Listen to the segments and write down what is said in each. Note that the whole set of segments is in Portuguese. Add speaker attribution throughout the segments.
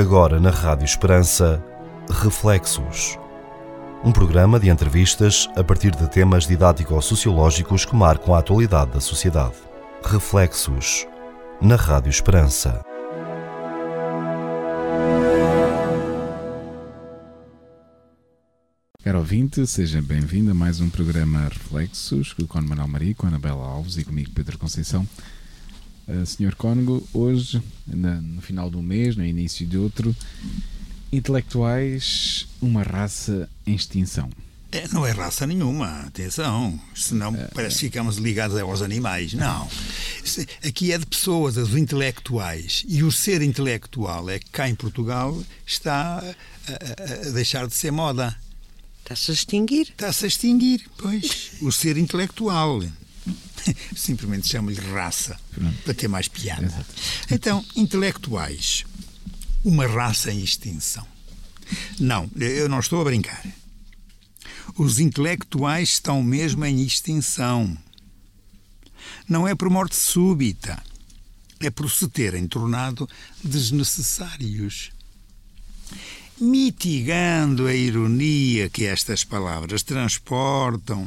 Speaker 1: Agora na Rádio Esperança, Reflexos. Um programa de entrevistas a partir de temas didático-sociológicos que marcam a atualidade da sociedade. Reflexos. Na Rádio Esperança.
Speaker 2: Caro ouvinte, seja bem-vindo a mais um programa Reflexos com Manuel Maria, com a Anabela Alves e comigo Pedro Conceição. Uh, Senhor Cónigo, hoje, na, no final do mês, no início de outro, intelectuais, uma raça em extinção.
Speaker 3: É, não é raça nenhuma, atenção, senão é, parece que ficamos ligados aos animais. Não. Aqui é de pessoas, os intelectuais. E o ser intelectual é que cá em Portugal está a, a, a deixar de ser moda.
Speaker 4: Está-se a extinguir.
Speaker 3: Está-se a extinguir, pois. o ser intelectual. Simplesmente chamo-lhe raça, para ter mais piada. Exato. Então, intelectuais. Uma raça em extinção. Não, eu não estou a brincar. Os intelectuais estão mesmo em extinção. Não é por morte súbita, é por se terem tornado desnecessários mitigando a ironia que estas palavras transportam,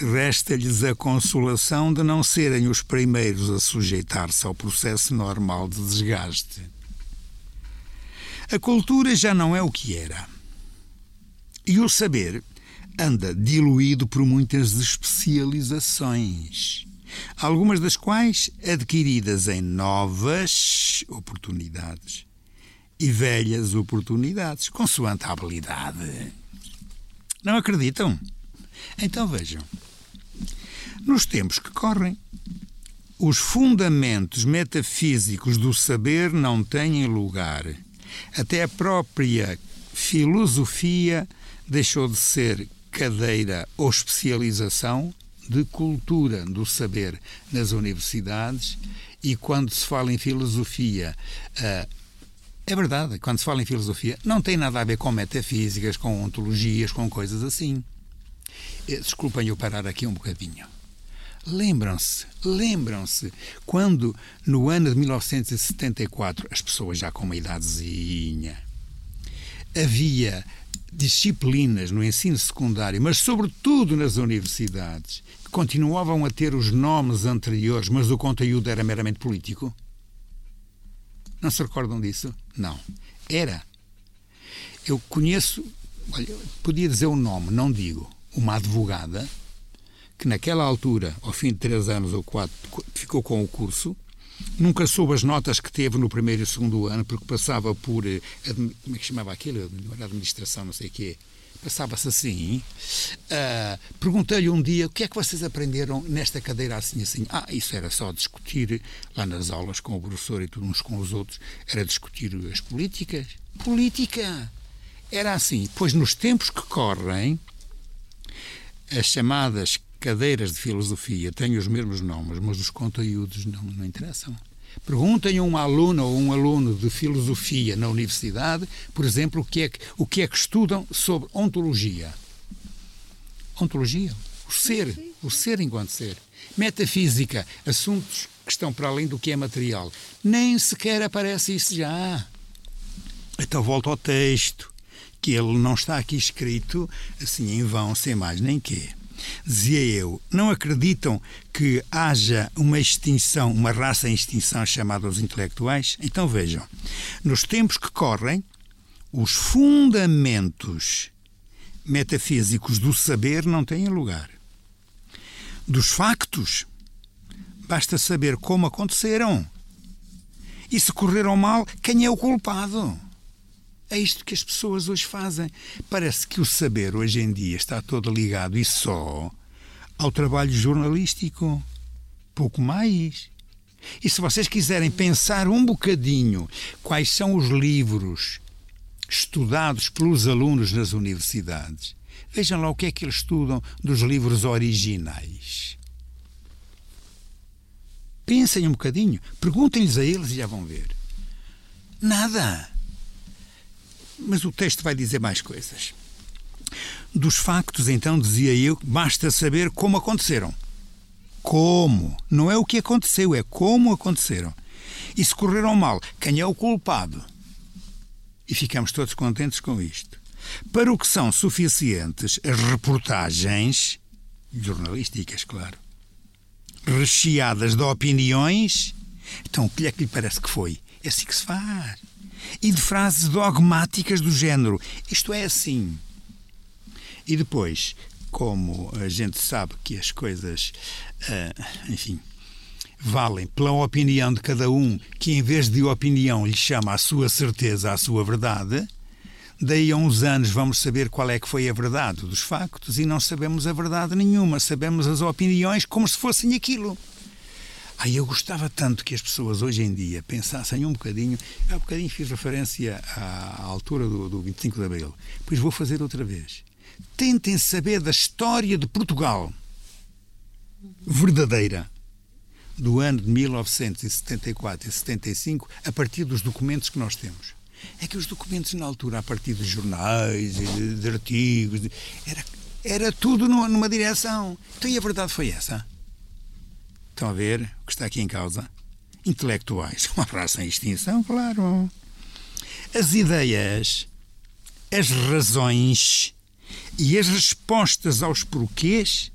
Speaker 3: resta-lhes a consolação de não serem os primeiros a sujeitar-se ao processo normal de desgaste. A cultura já não é o que era. E o saber anda diluído por muitas especializações, algumas das quais adquiridas em novas oportunidades e velhas oportunidades, consoante a habilidade. Não acreditam? Então vejam. Nos tempos que correm, os fundamentos metafísicos do saber não têm lugar. Até a própria filosofia deixou de ser cadeira ou especialização de cultura do saber nas universidades e quando se fala em filosofia, é verdade, quando se fala em filosofia, não tem nada a ver com metafísicas, com ontologias, com coisas assim. Eh, desculpem eu parar aqui um bocadinho. Lembram-se, lembram-se, quando no ano de 1974, as pessoas já com uma idadezinha, havia disciplinas no ensino secundário, mas sobretudo nas universidades, que continuavam a ter os nomes anteriores, mas o conteúdo era meramente político? Não se recordam disso? Não. Era. Eu conheço, olha, podia dizer o nome, não digo, uma advogada que naquela altura, ao fim de três anos ou quatro, ficou com o curso, nunca soube as notas que teve no primeiro e segundo ano, porque passava por, eh, como é que chamava aquilo? Administração, não sei o quê, passava-se assim. Uh, Perguntei-lhe um dia o que é que vocês aprenderam nesta cadeira assim assim. Ah, isso era só discutir lá nas aulas com o professor e tudo uns com os outros, era discutir as políticas. Política! Era assim. Pois nos tempos que correm, as chamadas cadeiras de filosofia têm os mesmos nomes, mas os conteúdos não, não interessam. Perguntem a um aluno ou um aluno de filosofia na universidade, por exemplo, o que é que, o que, é que estudam sobre ontologia. Ontologia, o ser, o ser enquanto ser. Metafísica, assuntos que estão para além do que é material. Nem sequer aparece isso já. Então volto ao texto, que ele não está aqui escrito assim em vão, sem mais nem quê. Dizia eu, não acreditam que haja uma extinção, uma raça em extinção chamada os intelectuais? Então vejam, nos tempos que correm, os fundamentos metafísicos do saber não têm lugar. Dos factos, basta saber como aconteceram. E se correram mal, quem é o culpado? É isto que as pessoas hoje fazem. Parece que o saber hoje em dia está todo ligado e só ao trabalho jornalístico. Pouco mais. E se vocês quiserem pensar um bocadinho quais são os livros estudados pelos alunos nas universidades, vejam lá o que é que eles estudam dos livros originais. Pensem um bocadinho, perguntem-lhes a eles e já vão ver. Nada. Mas o texto vai dizer mais coisas. Dos factos, então, dizia eu, basta saber como aconteceram. Como? Não é o que aconteceu, é como aconteceram. E se correram mal, quem é o culpado? E ficamos todos contentes com isto. Para o que são suficientes as reportagens, jornalísticas, claro, recheadas de opiniões, então o que é que lhe parece que foi? É assim que se faz. E de frases dogmáticas do género: isto é assim. E depois, como a gente sabe que as coisas, uh, enfim, valem pela opinião de cada um, que em vez de opinião lhe chama a sua certeza, a sua verdade, daí a uns anos vamos saber qual é que foi a verdade dos factos e não sabemos a verdade nenhuma, sabemos as opiniões como se fossem aquilo. Aí eu gostava tanto que as pessoas hoje em dia pensassem um bocadinho. Há um bocadinho fiz referência à altura do, do 25 de Abril. Pois vou fazer outra vez. Tentem saber da história de Portugal verdadeira do ano de 1974 e 75 a partir dos documentos que nós temos. É que os documentos na altura, a partir de jornais, de, de artigos, de, era, era tudo numa, numa direção. Então e a verdade foi essa? Estão a ver o que está aqui em causa? Intelectuais, uma raça em extinção, claro. As ideias, as razões e as respostas aos porquês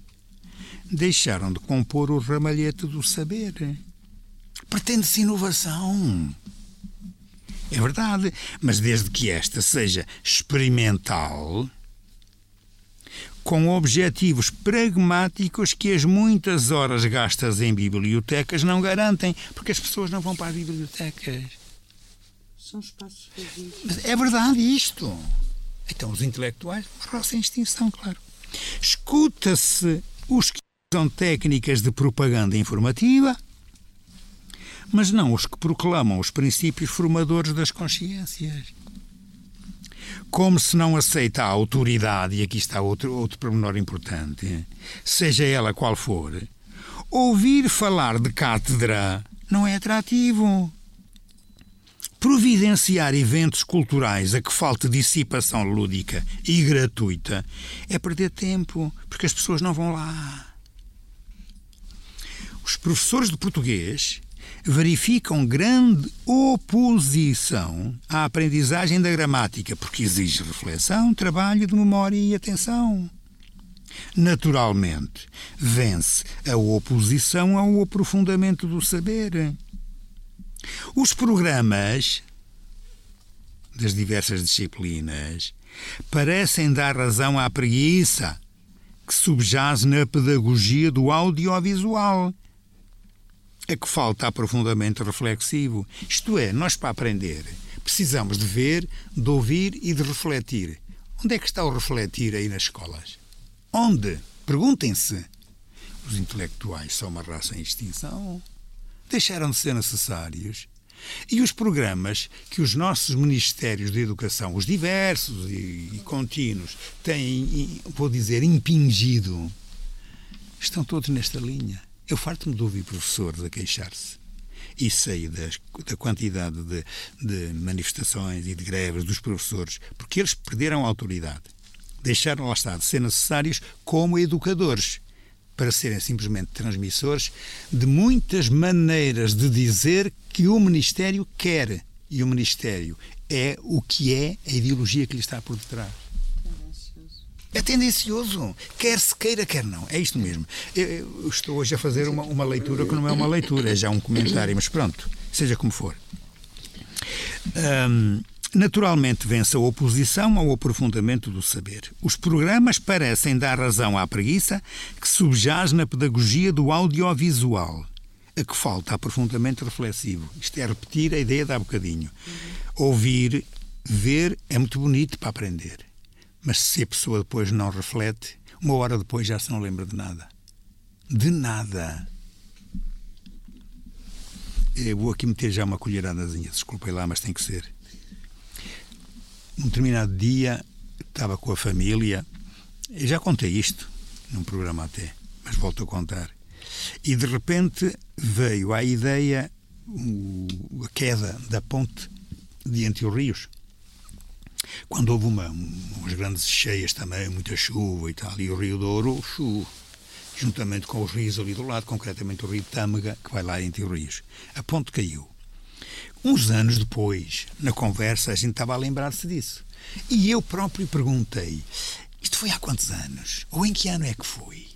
Speaker 3: deixaram de compor o ramalhete do saber. Pretende-se inovação. É verdade, mas desde que esta seja experimental, com objetivos pragmáticos que as muitas horas gastas em bibliotecas não garantem, porque as pessoas não vão para as bibliotecas.
Speaker 4: São espaços
Speaker 3: vazios. É verdade isto. Então, os intelectuais, roça em extinção, claro. Escuta-se os que usam técnicas de propaganda informativa, mas não os que proclamam os princípios formadores das consciências como se não aceita a autoridade, e aqui está outro, outro pormenor importante, seja ela qual for, ouvir falar de cátedra não é atrativo. Providenciar eventos culturais a que falte dissipação lúdica e gratuita é perder tempo, porque as pessoas não vão lá. Os professores de português verificam grande oposição à aprendizagem da gramática, porque exige reflexão, trabalho de memória e atenção. Naturalmente, vence a oposição ao aprofundamento do saber. Os programas das diversas disciplinas parecem dar razão à preguiça que subjaz na pedagogia do audiovisual é que falta aprofundamento reflexivo. Isto é, nós para aprender precisamos de ver, de ouvir e de refletir. Onde é que está o refletir aí nas escolas? Onde? Perguntem-se. Os intelectuais são uma raça em extinção? Deixaram de ser necessários? E os programas que os nossos ministérios de educação, os diversos e, e contínuos, têm, vou dizer, impingido, estão todos nesta linha. Eu farto-me de ouvir professores a queixar-se e sei das, da quantidade de, de, manifestações e de greves dos professores, porque eles perderam a autoridade. Deixaram lá estar de ser necessários como educadores, para serem simplesmente transmissores de muitas maneiras de dizer que o Ministério quer. E o Ministério é o que é a ideologia que lhe está por detrás. É tendencioso. Quer se queira, quer não. É isto mesmo. Eu, estou hoje a fazer uma, uma leitura que não é uma leitura, é já um comentário, mas pronto, seja como for. Um, naturalmente vence a oposição ao aprofundamento do saber. Os programas parecem dar razão à preguiça que subjaz na pedagogia do audiovisual, a que falta aprofundamento reflexivo. Isto é repetir a ideia de há bocadinho. Ouvir, ver é muito bonito para aprender. Mas se a pessoa depois não reflete, uma hora depois já se não lembra de nada. De nada. Eu vou aqui meter já uma colheradazinha, desculpem lá, mas tem que ser. Um determinado dia estava com a família, já contei isto num programa até, mas volto a contar. E de repente veio à ideia a queda da ponte de Entre os Rios quando houve uma, umas grandes cheias também, muita chuva e tal, e o Rio Douro, chuva, juntamente com os rios ali do lado, concretamente o Rio Tâmega, que vai lá entre os rios. A ponte caiu. Uns anos depois, na conversa, a gente estava a lembrar-se disso. E eu próprio perguntei: isto foi há quantos anos? Ou em que ano é que foi?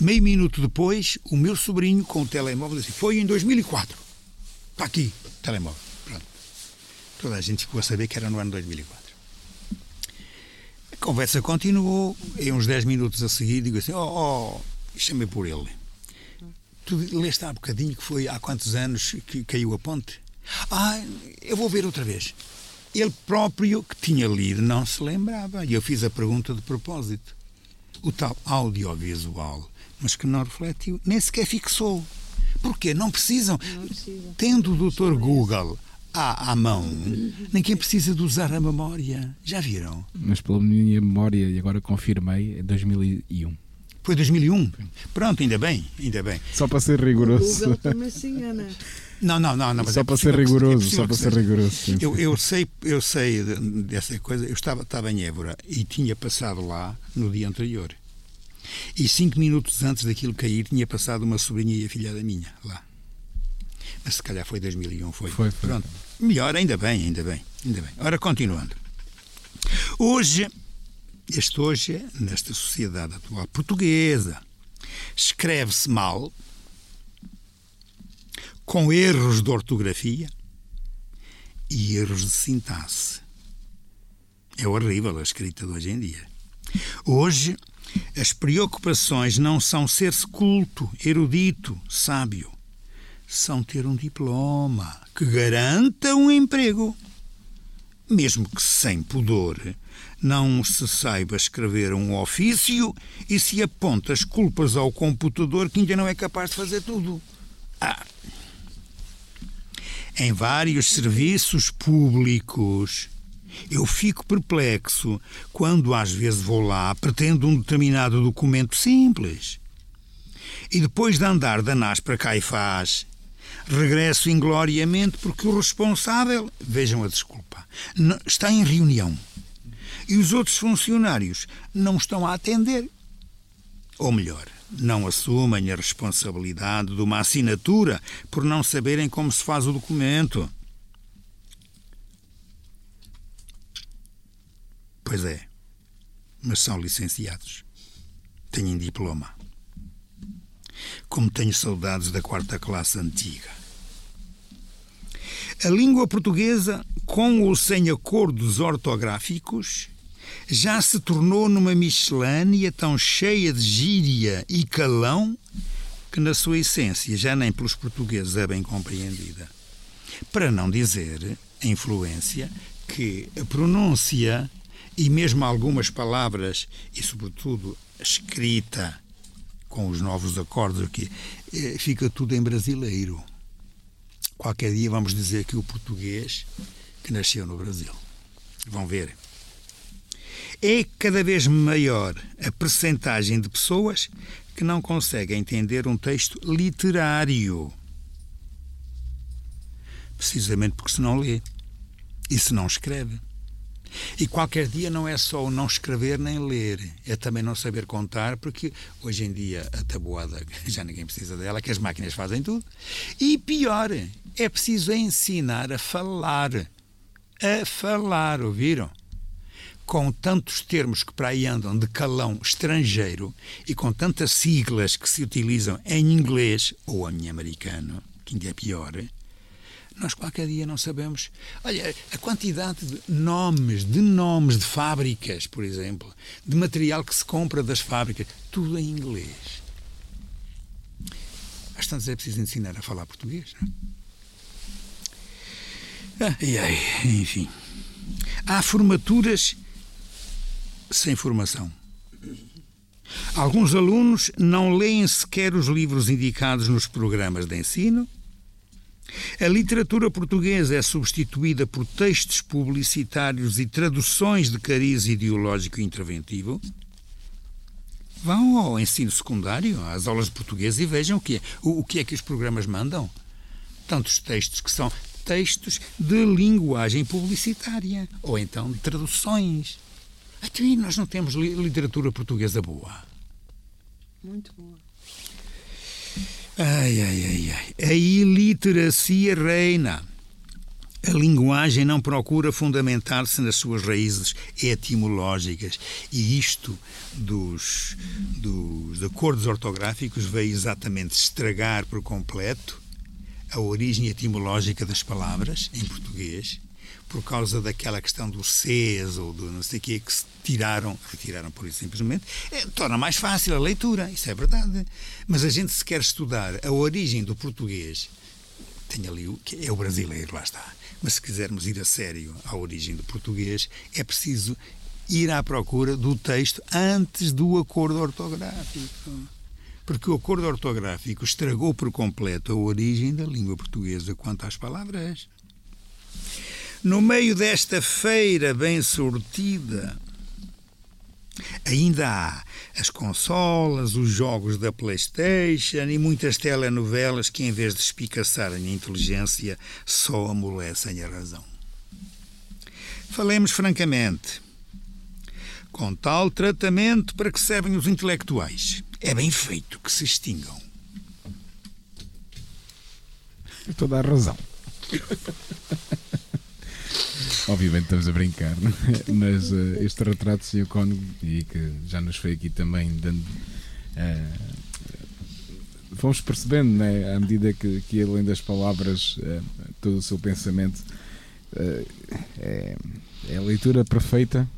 Speaker 3: Meio minuto depois, o meu sobrinho com o telemóvel disse: foi em 2004. Está aqui, telemóvel. Toda a gente ficou a saber que era no ano 2004. A conversa continuou. E uns 10 minutos a seguir, digo assim: oh, oh chamei por ele. Tu leste há bocadinho que foi há quantos anos que caiu a ponte? Ah, eu vou ver outra vez. Ele próprio que tinha lido não se lembrava. E eu fiz a pergunta de propósito. O tal audiovisual, mas que não refletiu, nem sequer fixou. Porquê? Não precisam. Não precisa. Tendo o doutor Google à, à mão, ninguém precisa de usar a memória. Já viram?
Speaker 2: Mas pela minha memória, e agora confirmei, é 2001.
Speaker 3: Foi 2001? Pronto, ainda bem, ainda bem.
Speaker 2: Só para ser rigoroso.
Speaker 4: O Google também se engana.
Speaker 3: Não, não, não, não
Speaker 2: só é para ser rigoroso, é só para ser rigoroso.
Speaker 3: Eu, eu, sei, eu sei dessa coisa. Eu estava, estava em Évora e tinha passado lá no dia anterior. E cinco minutos antes daquilo cair, tinha passado uma sobrinha e a filha da minha lá. Mas se calhar foi 2001, foi.
Speaker 2: Foi, foi.
Speaker 3: Pronto. Melhor, ainda bem, ainda bem, ainda bem. Ora, continuando. Hoje, este hoje, nesta sociedade atual portuguesa, escreve-se mal, com erros de ortografia e erros de sintaxe. É horrível a escrita de hoje em dia. Hoje, as preocupações não são ser-se culto, erudito, sábio. São ter um diploma que garanta um emprego. Mesmo que sem pudor, não se saiba escrever um ofício e se aponta as culpas ao computador que ainda não é capaz de fazer tudo. Ah, em vários serviços públicos. Eu fico perplexo quando às vezes vou lá, pretendo um determinado documento simples. E depois de andar da NAS para cá e faz, regresso ingloriamente porque o responsável, vejam a desculpa, está em reunião. E os outros funcionários não estão a atender. Ou melhor, não assumem a responsabilidade de uma assinatura por não saberem como se faz o documento. Pois é, mas são licenciados. Têm diploma. Como tenho saudades da quarta classe antiga. A língua portuguesa, com ou sem acordos ortográficos, já se tornou numa miscelânea tão cheia de gíria e calão que, na sua essência, já nem pelos portugueses é bem compreendida. Para não dizer a influência que a pronúncia e mesmo algumas palavras, e sobretudo a escrita com os novos acordes aqui, eh, fica tudo em brasileiro. Qualquer dia vamos dizer que o português que nasceu no Brasil. Vão ver é cada vez maior a percentagem de pessoas que não conseguem entender um texto literário. Precisamente porque se não lê e se não escreve. E qualquer dia não é só o não escrever nem ler, é também não saber contar, porque hoje em dia a tabuada já ninguém precisa dela, que as máquinas fazem tudo. E pior, é preciso ensinar a falar. A falar, ouviram? com tantos termos que para aí andam de calão estrangeiro e com tantas siglas que se utilizam em inglês ou em americano, que ainda é pior, nós qualquer dia não sabemos. Olha, a quantidade de nomes, de nomes de fábricas, por exemplo, de material que se compra das fábricas, tudo em inglês. Às tantas é preciso ensinar a falar português, não é? Ah, e aí, enfim. Há formaturas sem formação. Alguns alunos não leem sequer os livros indicados nos programas de ensino. A literatura portuguesa é substituída por textos publicitários e traduções de cariz ideológico interventivo. Vão ao ensino secundário, às aulas de português e vejam o que é, o, o que, é que os programas mandam. Tantos textos que são textos de linguagem publicitária ou então de traduções. Até nós não temos literatura portuguesa boa.
Speaker 4: Muito boa.
Speaker 3: Ai, ai, ai, ai. A iliteracia reina. A linguagem não procura fundamentar-se nas suas raízes etimológicas e isto dos, dos acordos ortográficos veio exatamente estragar por completo a origem etimológica das palavras em português por causa daquela questão do Cs ou do não sei o que que se tiraram, retiraram por isso simplesmente, é, torna mais fácil a leitura, isso é verdade. Mas a gente se quer estudar a origem do português, tem ali o que é o brasileiro, lá está. Mas se quisermos ir a sério à origem do português, é preciso ir à procura do texto antes do acordo ortográfico. Porque o acordo ortográfico estragou por completo a origem da língua portuguesa quanto às palavras. No meio desta feira bem sortida, ainda há as consolas, os jogos da PlayStation e muitas telenovelas que, em vez de espicaçarem a inteligência, só amolecem a razão. Falemos francamente. Com tal tratamento para que servem os intelectuais, é bem feito que se extingam.
Speaker 2: Toda a razão. Obviamente estamos a brincar, é? mas uh, este retrato Sr. Cónigo, e que já nos foi aqui também dando. Uh, fomos percebendo, né, à medida que, que além das palavras, uh, todo o seu pensamento, é, é, a leitura perfeita.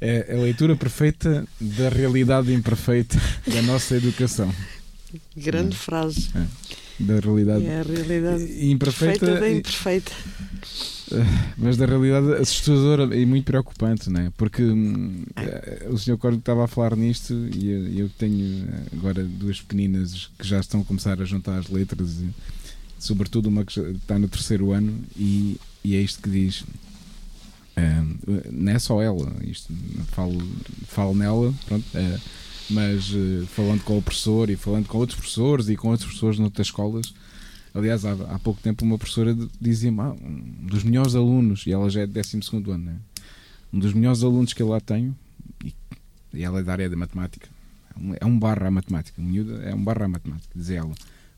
Speaker 2: É a leitura perfeita da realidade imperfeita da nossa educação.
Speaker 4: Grande frase.
Speaker 2: É, da realidade,
Speaker 4: é a realidade
Speaker 2: imperfeita.
Speaker 4: Perfeita da imperfeita.
Speaker 2: mas da realidade assustadora e muito preocupante, não é? Porque hum, eh, o Sr. Corno estava a falar nisto e eu tenho eh, agora duas pequeninas que já estão a começar a juntar as letras, e, sobretudo uma que está no terceiro ano, e, e é isto que diz. Um, não é só ela, isto, falo, falo nela, pronto, é, mas uh, falando com o professor e falando com outros professores e com outros professores noutras escolas, Aliás, há, há pouco tempo uma professora dizia-me ah, um dos melhores alunos, e ela já é de 12 ano, né? um dos melhores alunos que eu lá tenho, e, e ela é da área da matemática, é um barra a matemática, é um barra a matemática, diz ela.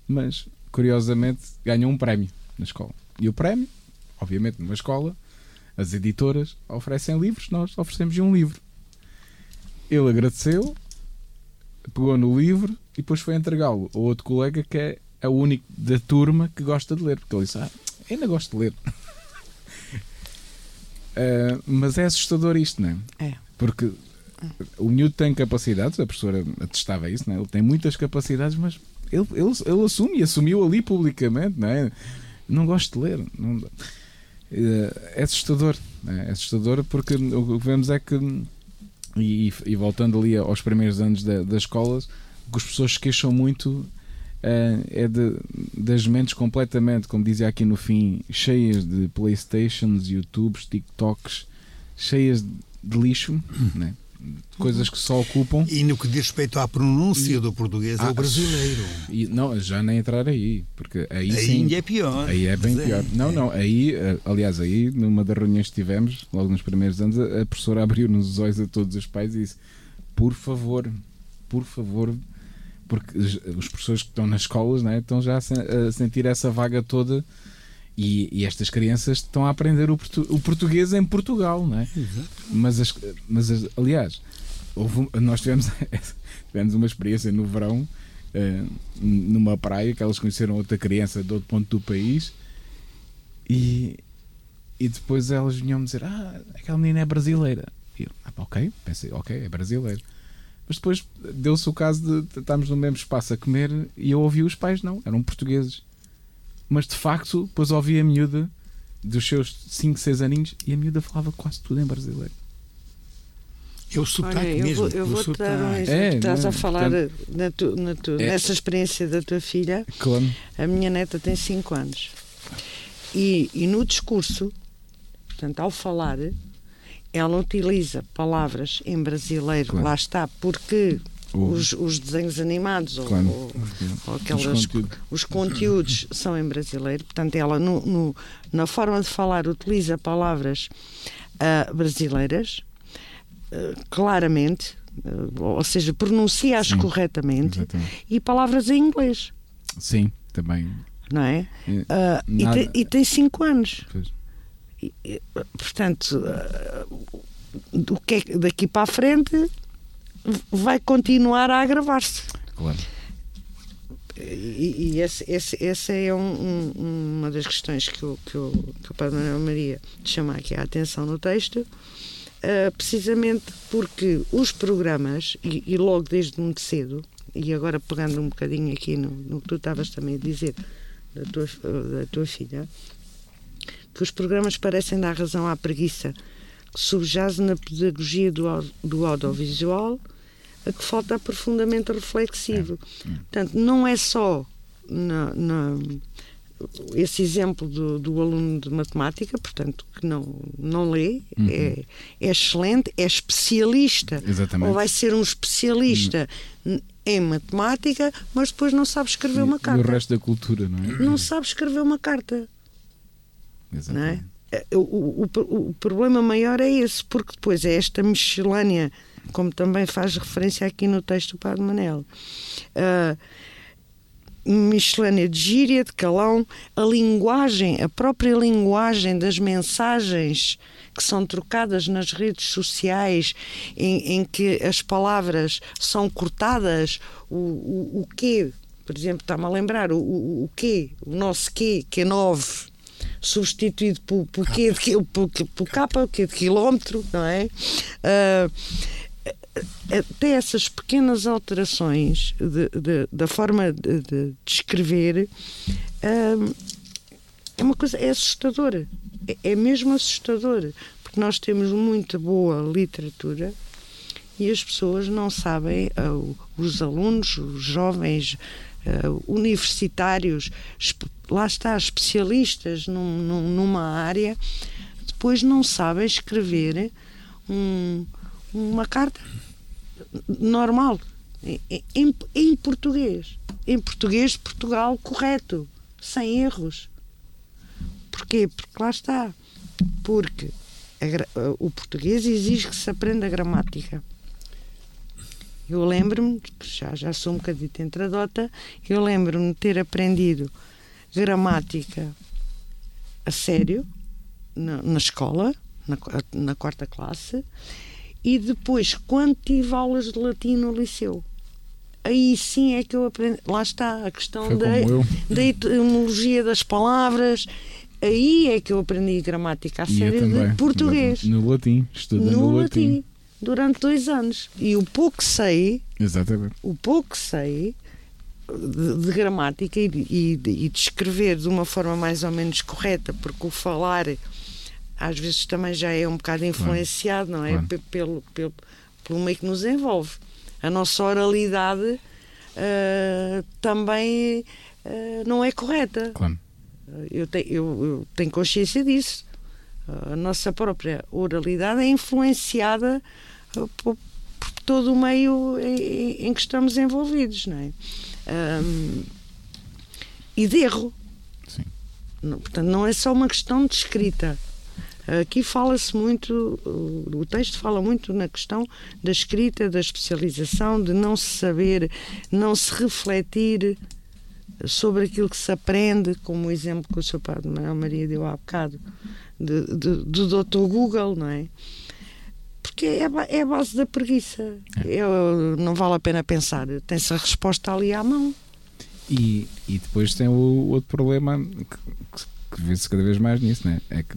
Speaker 2: Mas, curiosamente, ganhou um prémio na escola. E o prémio, obviamente, numa escola, as editoras oferecem livros, nós oferecemos um livro. Ele agradeceu, pegou no livro e depois foi entregá-lo a outro colega que é é o único da turma que gosta de ler, porque ele disse: Ah, ainda gosto de ler. uh, mas é assustador isto, não é? É. Porque o miúdo tem capacidades, a professora atestava isso, não é? ele tem muitas capacidades, mas ele, ele, ele assume e assumiu ali publicamente, não é? Não gosto de ler. Não, é assustador, é? é assustador porque o que vemos é que, e, e voltando ali aos primeiros anos da, das escolas, que as pessoas se queixam muito é de, das mentes completamente, como dizia aqui no fim, cheias de Playstations, YouTubes, TikToks, cheias de lixo, né? coisas que só ocupam.
Speaker 3: E no que diz respeito à pronúncia do português, ah, é o brasileiro.
Speaker 2: E, não, já nem entrar aí, porque aí,
Speaker 3: aí
Speaker 2: sim.
Speaker 3: é pior.
Speaker 2: Aí é bem
Speaker 3: é,
Speaker 2: pior. Não,
Speaker 3: é.
Speaker 2: não, aí, eh, aliás, aí, numa das reuniões que tivemos, logo nos primeiros anos, a professora abriu-nos os olhos a todos os pais e disse: por favor, por favor porque os professores que estão nas escolas né, estão já a sentir essa vaga toda e, e estas crianças estão a aprender o, portu, o português em Portugal, não é? Mas, as, mas as, aliás, houve, nós tivemos, tivemos uma experiência no verão uh, numa praia que elas conheceram outra criança de outro ponto do país e, e depois elas vinham-me dizer: Ah, aquela menina é brasileira. E eu, ah, ok, pensei, ok, é brasileira. Mas depois deu-se o caso de estarmos no mesmo espaço a comer e eu ouvi os pais, não, eram portugueses. Mas de facto, depois ouvi a miúda dos seus 5, 6 aninhos e a miúda falava quase tudo em brasileiro.
Speaker 3: É o sotaque Olha, mesmo.
Speaker 4: Eu vou, eu vou dar um exemplo. É, estás não, a falar portanto, na tu, na tu, é, nessa experiência da tua filha.
Speaker 2: Claro.
Speaker 4: A minha neta tem 5 anos. E, e no discurso, portanto, ao falar, ela utiliza palavras em brasileiro, claro. lá está, porque os, os, desenhos animados claro. ou, ou, aquelas, os, conteúdos. os, conteúdos são em brasileiro, portanto, ela no, no, na forma de falar utiliza palavras uh, brasileiras, uh, claramente, ou seja, pronuncia-as corretamente, exatamente. e palavras em inglês.
Speaker 2: Sim, também.
Speaker 4: Não é? Uh, e, te, e, tem 5 anos. E, portanto, uh, do que é, daqui para a frente vai continuar a agravar-se.
Speaker 2: Claro.
Speaker 4: E, e esse, esse, essa é um, um, uma das questões que o, que o, que o Padre Manuel Maria chama aqui a atenção no texto, uh, precisamente porque os programas, e, e, logo desde muito cedo, e agora pegando um bocadinho aqui no, no que tu estavas também a dizer da tua, da tua filha, que os programas parecem dar razão à preguiça que subjaz na pedagogia do, do audiovisual a que falta aprofundamento reflexivo. É. Portanto, não é só na, na, esse exemplo do, do, aluno de matemática, portanto, que não, não lê, uhum. é, é, excelente, é especialista,
Speaker 2: Exatamente.
Speaker 4: ou vai ser um especialista uhum. em matemática, mas depois não sabe escrever
Speaker 2: e,
Speaker 4: uma carta.
Speaker 2: E o resto da cultura, não é?
Speaker 4: Não sabe escrever uma carta.
Speaker 2: Exatamente.
Speaker 4: É? O, o, o, o problema maior é esse, porque depois é esta miscelânea como também faz referência aqui no texto do Padre Manel. Uh, miscelânea de gíria, de calão, a linguagem, a própria linguagem das mensagens que são trocadas nas redes sociais, em, em que as palavras são cortadas, o, o, o quê? Por exemplo, está-me a lembrar, o, o, o quê? O nosso quê? Que é 9 substituído por, por, quê? De, por, por capa, quê? De quilómetro, não é? Uh, até essas pequenas alterações de, de, da forma de, de escrever hum, é uma coisa é assustadora é, é mesmo assustador porque nós temos muita boa literatura e as pessoas não sabem uh, os alunos os jovens uh, universitários lá está especialistas num, num, numa área depois não sabem escrever um, uma carta normal, em, em, português. Em português de Portugal correto, sem erros. Porquê? Porque lá está. Porque a, o português exige que se aprenda a gramática. Eu lembro-me, já, já sou um bocadinho entradota, eu lembro-me de ter aprendido gramática a sério na, na escola, na, na quarta classe, e depois, quando tive aulas de latim no liceu, aí sim é que eu aprendi. Lá está a questão da, da etimologia das palavras. Aí é que eu aprendi gramática a sério de português.
Speaker 2: No latim, estudando no, no latim. latim.
Speaker 4: Durante dois anos. E o pouco que sei.
Speaker 2: Exatamente.
Speaker 4: O pouco que sei de, de gramática e, e, e de escrever de uma forma mais ou menos correta, porque o falar às vezes também já é um bocado influenciado, não é? Claro. Pelo, pelo, pelo meio que nos envolve. A nossa oralidade uh, também uh, não é correta.
Speaker 2: Claro.
Speaker 4: Eu, te, eu, eu, tenho consciência disso. A nossa própria oralidade é influenciada por, por todo o meio em, em, que estamos envolvidos, não é? Um, e de erro.
Speaker 2: Sim.
Speaker 4: Portanto, não é só uma questão de escrita Aqui fala-se muito, o texto fala muito na questão da escrita, da especialização, de não se saber, não se refletir sobre aquilo que se aprende, como o exemplo que o seu padre Manuel Maria deu há bocado, de, de, do doutor Google, não é? Porque é, é a base da preguiça. É. Eu, não vale a pena pensar, tem-se a resposta ali à mão.
Speaker 2: E, e depois tem o outro problema que, que vê-se cada vez mais nisso, né? é que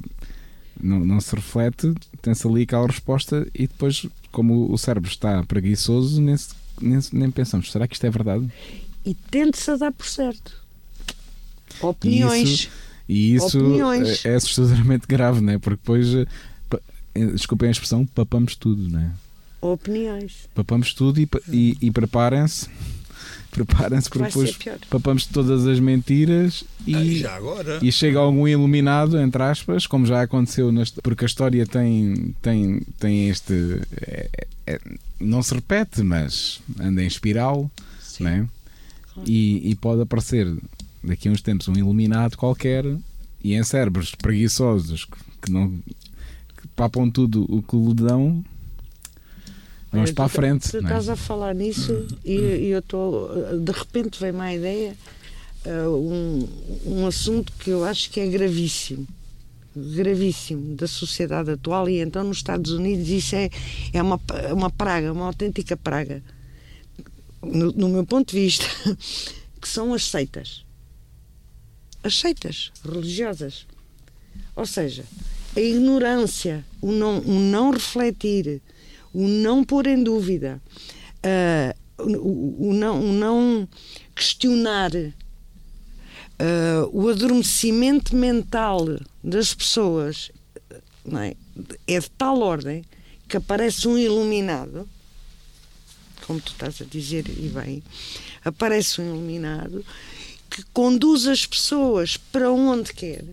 Speaker 2: não, não se reflete, tem-se ali aquela resposta e depois, como o cérebro está preguiçoso, nem, nem, nem pensamos, será que isto é verdade?
Speaker 4: E tente-se a dar por certo. Opiniões.
Speaker 2: E isso, e isso. É, é assustadoramente grave, né? porque depois, desculpem a expressão, papamos tudo, né?
Speaker 4: Opiniões.
Speaker 2: Papamos tudo e, e, e preparem-se Preparem-se porque depois papamos todas as mentiras e,
Speaker 3: ah,
Speaker 2: e chega algum iluminado, entre aspas, como já aconteceu, neste, porque a história tem, tem, tem este. É, é, não se repete, mas anda em espiral, né? E, e pode aparecer daqui a uns tempos um iluminado qualquer e em cérebros preguiçosos que, que não papam tudo o que lhe dão Vamos para a frente.
Speaker 4: Tu,
Speaker 2: é?
Speaker 4: estás a falar nisso e, e eu estou. De repente vem-me a ideia uh, um, um assunto que eu acho que é gravíssimo. Gravíssimo da sociedade atual, e então nos Estados Unidos isso é, é uma, uma praga, uma autêntica praga. No, no meu ponto de vista, que são as seitas. As seitas religiosas. Ou seja, a ignorância, o não, o não refletir, o não pôr em dúvida, uh, o, o, não, o não questionar, uh, o adormecimento mental das pessoas é? é de tal ordem que aparece um iluminado, como tu estás a dizer, e bem, aparece um iluminado que conduz as pessoas para onde quer,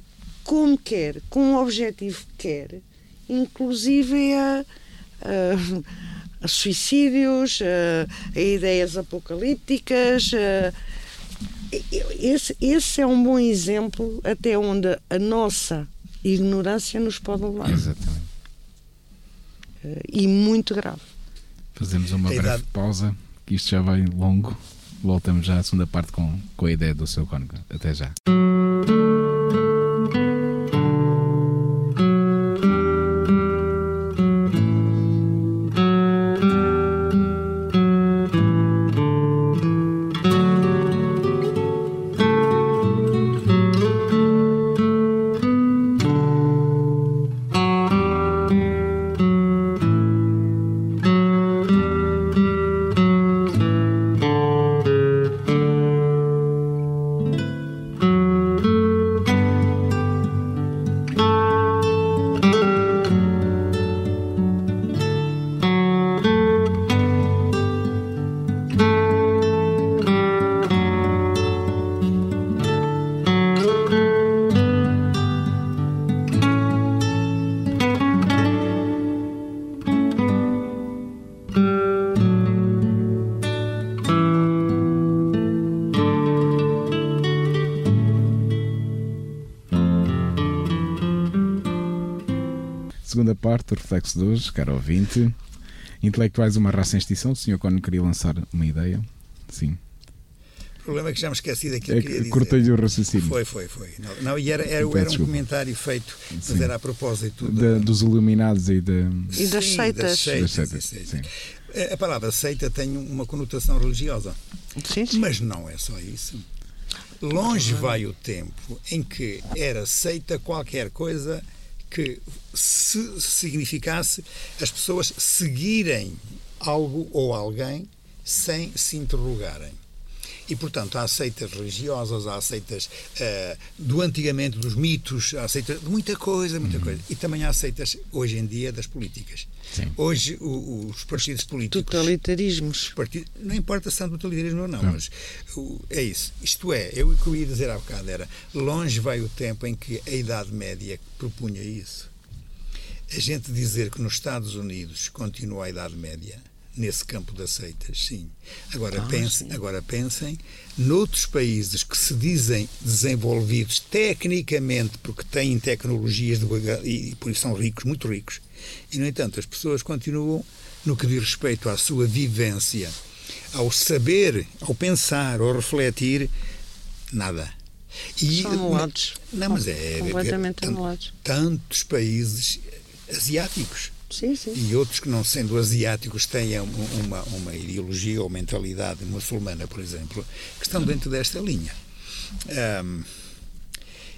Speaker 4: como quer, com o objetivo que quer, inclusive a, a, a suicídios, a, a, ideias apocalípticas. esse, esse é um bom exemplo até onde a nossa ignorância nos pode levar.
Speaker 2: Exatamente.
Speaker 4: E muito grave.
Speaker 2: Fazemos uma breve pausa, que isto já vai longo. Voltamos já à segunda parte com, com a ideia do seu cônego. Até já. Do Reflexo de hoje, caro ouvinte. Intelectuais, uma raça em extinção. O Sr. Cono queria lançar uma ideia. Sim.
Speaker 3: O problema é que já me esqueci daquilo
Speaker 2: É
Speaker 3: que queria dizer.
Speaker 2: Cortei-lhe o raciocínio.
Speaker 3: Foi, foi, foi. Não, não, e era, era, era um comentário feito, mas
Speaker 2: Sim.
Speaker 3: era a propósito
Speaker 2: Da- dos iluminados e da.
Speaker 4: E das
Speaker 3: Sim,
Speaker 4: seitas.
Speaker 3: das seitas,
Speaker 2: Das seitas,
Speaker 3: A palavra seita tem uma conotação religiosa,
Speaker 4: Sim, sim.
Speaker 3: mas não é só isso. Longe vai o tempo em que era seita qualquer coisa que se significasse as pessoas seguirem algo ou alguém sem se interrogarem. E, portanto, há seitas religiosas, há seitas eh, do antigamente, dos mitos, há seitas de muita coisa, muita coisa. E também há seitas, hoje em dia, das políticas.
Speaker 2: Sim.
Speaker 3: Hoje, o- os partidos políticos.
Speaker 4: Totalitarismos.
Speaker 3: partido- não importa se são totalitarismo ou não, mas o- é isso. Isto é, eu o que eu ia dizer há bocado era: longe vai o tempo em que a Idade Média propunha isso. A gente dizer que nos Estados Unidos continua a Idade Média, nesse campo das seitas, sim. Agora, pense, agora pensem noutros países que se dizem desenvolvidos tecnicamente porque têm tecnologias de baga- e por isso são ricos, muito ricos. E, no entanto, as pessoas continuam, no que diz respeito à sua vivência, ao saber, ao pensar, ao refletir, nada. E,
Speaker 4: São anulados.
Speaker 3: Não, mas é.
Speaker 4: Completamente
Speaker 3: tan-
Speaker 4: anulados.
Speaker 3: Tantos países asiáticos
Speaker 4: Sim, sim.
Speaker 3: e outros que, não sendo asiáticos, um- uma, uma ideologia ou mentalidade muçulmana, por exemplo, que estão dentro desta linha. Ahm,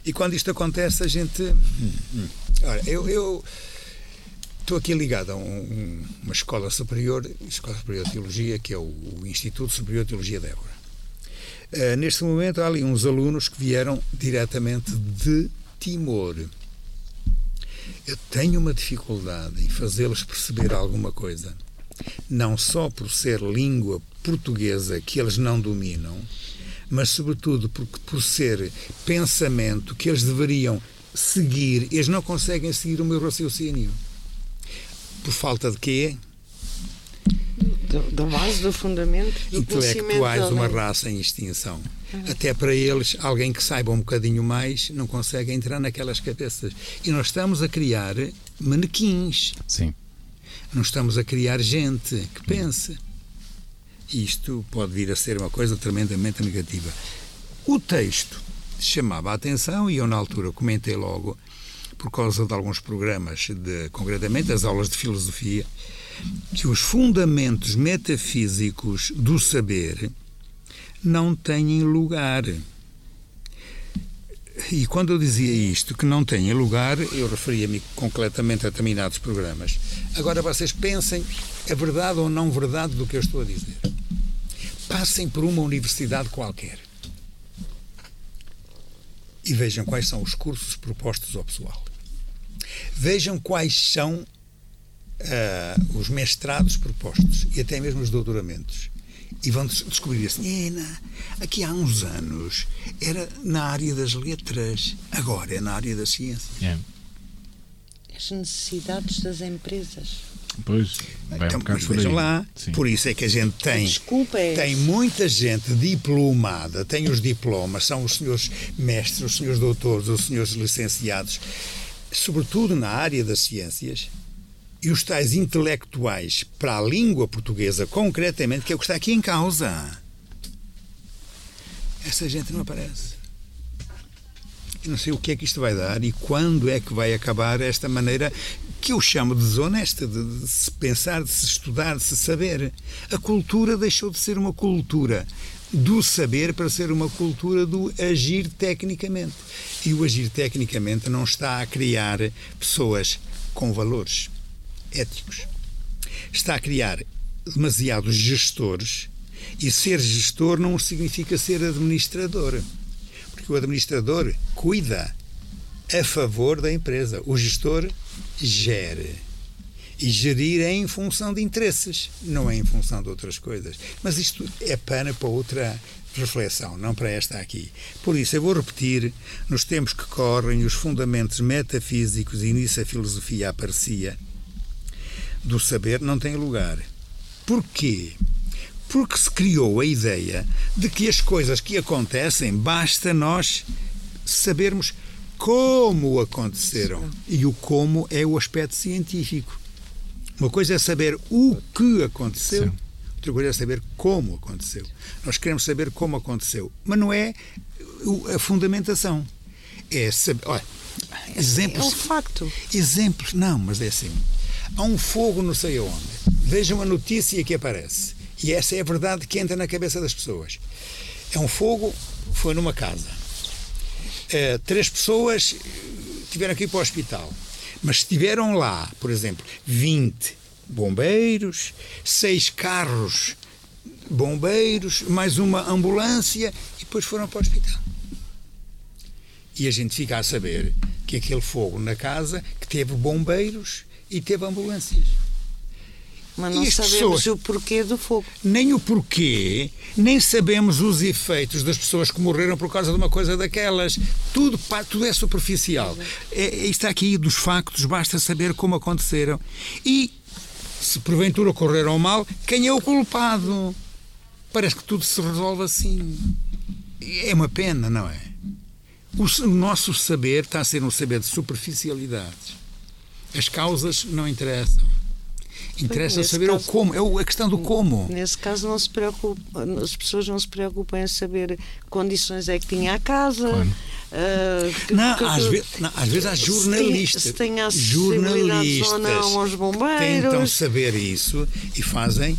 Speaker 3: e quando isto acontece, a gente. hum, hum. Ora, eu. Estou aqui ligado a um- um- uma escola superior, Escola Superior de Teologia, que é o, o Instituto Superior de Teologia de Évora. Ah, neste momento há ali uns alunos que vieram diretamente de Timor. Eu tenho uma dificuldade em fazê-los perceber alguma coisa, não só por ser língua portuguesa que eles não dominam, mas sobretudo porque por ser pensamento que eles deveriam seguir, eles não conseguem seguir o meu raciocínio. Por falta de quê?
Speaker 4: Da base, do fundamento, do
Speaker 3: intelectuais uma
Speaker 4: lei.
Speaker 3: raça em extinção. Até para eles, alguém que saiba um bocadinho mais não consegue entrar naquelas cabeças. E nós estamos a criar manequins.
Speaker 2: Sim.
Speaker 3: não estamos a criar gente que pense. Isto pode vir a ser uma coisa tremendamente negativa. O texto chamava a atenção e eu, na altura, comentei logo, por causa de alguns programas, de, concretamente as aulas de filosofia, que os fundamentos metafísicos do saber não têm lugar. E quando eu dizia isto, que não têm lugar, eu referia-me completamente a determinados programas. Agora vocês pensem a verdade ou não verdade do que eu estou a dizer. Passem por uma universidade qualquer e vejam quais são os cursos propostos ao pessoal. Vejam quais são uh, os mestrados propostos e até mesmo os doutoramentos. E vão descobrir assim: aqui há uns anos era na área das letras, agora é na área da ciência.
Speaker 2: É.
Speaker 4: As necessidades das empresas.
Speaker 2: Pois, vai
Speaker 3: então,
Speaker 2: um bocado
Speaker 3: mas
Speaker 2: por
Speaker 3: vejam lá,
Speaker 2: Sim.
Speaker 3: por isso é que a gente tem,
Speaker 4: Desculpa, é
Speaker 3: tem muita gente diplomada, tem os diplomas, são os senhores mestres, os senhores doutores, os senhores licenciados, sobretudo na área das ciências, e os tais intelectuais para a língua portuguesa, concretamente, que é o que está aqui em causa. Essa gente não aparece. Eu não sei o que é que isto vai dar e quando é que vai acabar esta maneira que eu chamo de desonesta, de, de se pensar, de se estudar, de se saber. A cultura deixou de ser uma cultura do saber para ser uma cultura do agir tecnicamente. E o agir tecnicamente não está a criar pessoas com valores éticos. Está a criar demasiados gestores e ser gestor não significa ser administrador. Porque o administrador cuida a favor da empresa. O gestor gere. E gerir é em função de interesses, não é em função de outras coisas. Mas isto é pana para outra reflexão, não para esta aqui. Por isso, eu vou repetir: nos tempos que correm, os fundamentos metafísicos, e nisso a filosofia aparecia, do saber não têm lugar. Porquê? Porque se criou a ideia de que as coisas que acontecem basta nós sabermos como aconteceram. E o como é o aspecto científico. Uma coisa é saber o que aconteceu,
Speaker 2: Sim.
Speaker 3: outra coisa é saber como aconteceu. Nós queremos saber como aconteceu, mas não é a fundamentação. É saber. Olha,
Speaker 4: É
Speaker 3: exemplos.
Speaker 4: um facto.
Speaker 3: Exemplos, não, mas é assim. Há um fogo não sei aonde. Vejam a notícia que aparece. E essa é a verdade que entra na cabeça das pessoas. É um fogo, foi numa casa. Eh, três pessoas tiveram que ir para o hospital. Mas estiveram lá, por exemplo, 20 bombeiros, seis carros bombeiros, mais uma ambulância e depois foram para o hospital. E a gente fica a saber que aquele fogo na casa que teve bombeiros e teve ambulâncias.
Speaker 4: Mas não sabemos
Speaker 3: pessoas?
Speaker 4: o porquê do fogo.
Speaker 3: Nem o porquê, nem sabemos os efeitos das pessoas que morreram por causa de uma coisa daquelas. Tudo, pá, tudo é superficial. É, é isto aqui dos factos, basta saber como aconteceram. E, se porventura ocorreram mal, quem é o culpado? Parece que tudo se resolve assim. É uma pena, não é? O o nosso saber está a ser um saber de superficialidades. As causas não interessam. Interessa
Speaker 4: nesse
Speaker 3: saber o
Speaker 4: caso-
Speaker 3: como, é o- a questão do como.
Speaker 4: Nesse caso, não se preocupa, as pessoas não se preocupam em saber que condições é que tinha a casa.
Speaker 2: Claro.
Speaker 4: ah, que-
Speaker 3: Não,
Speaker 4: que-
Speaker 3: às, ve- não, às vezes há
Speaker 4: se
Speaker 3: jornalistas.
Speaker 4: tem- se tem acessibilidades ou não aos bombeiros.
Speaker 3: tentam saber isso e fazem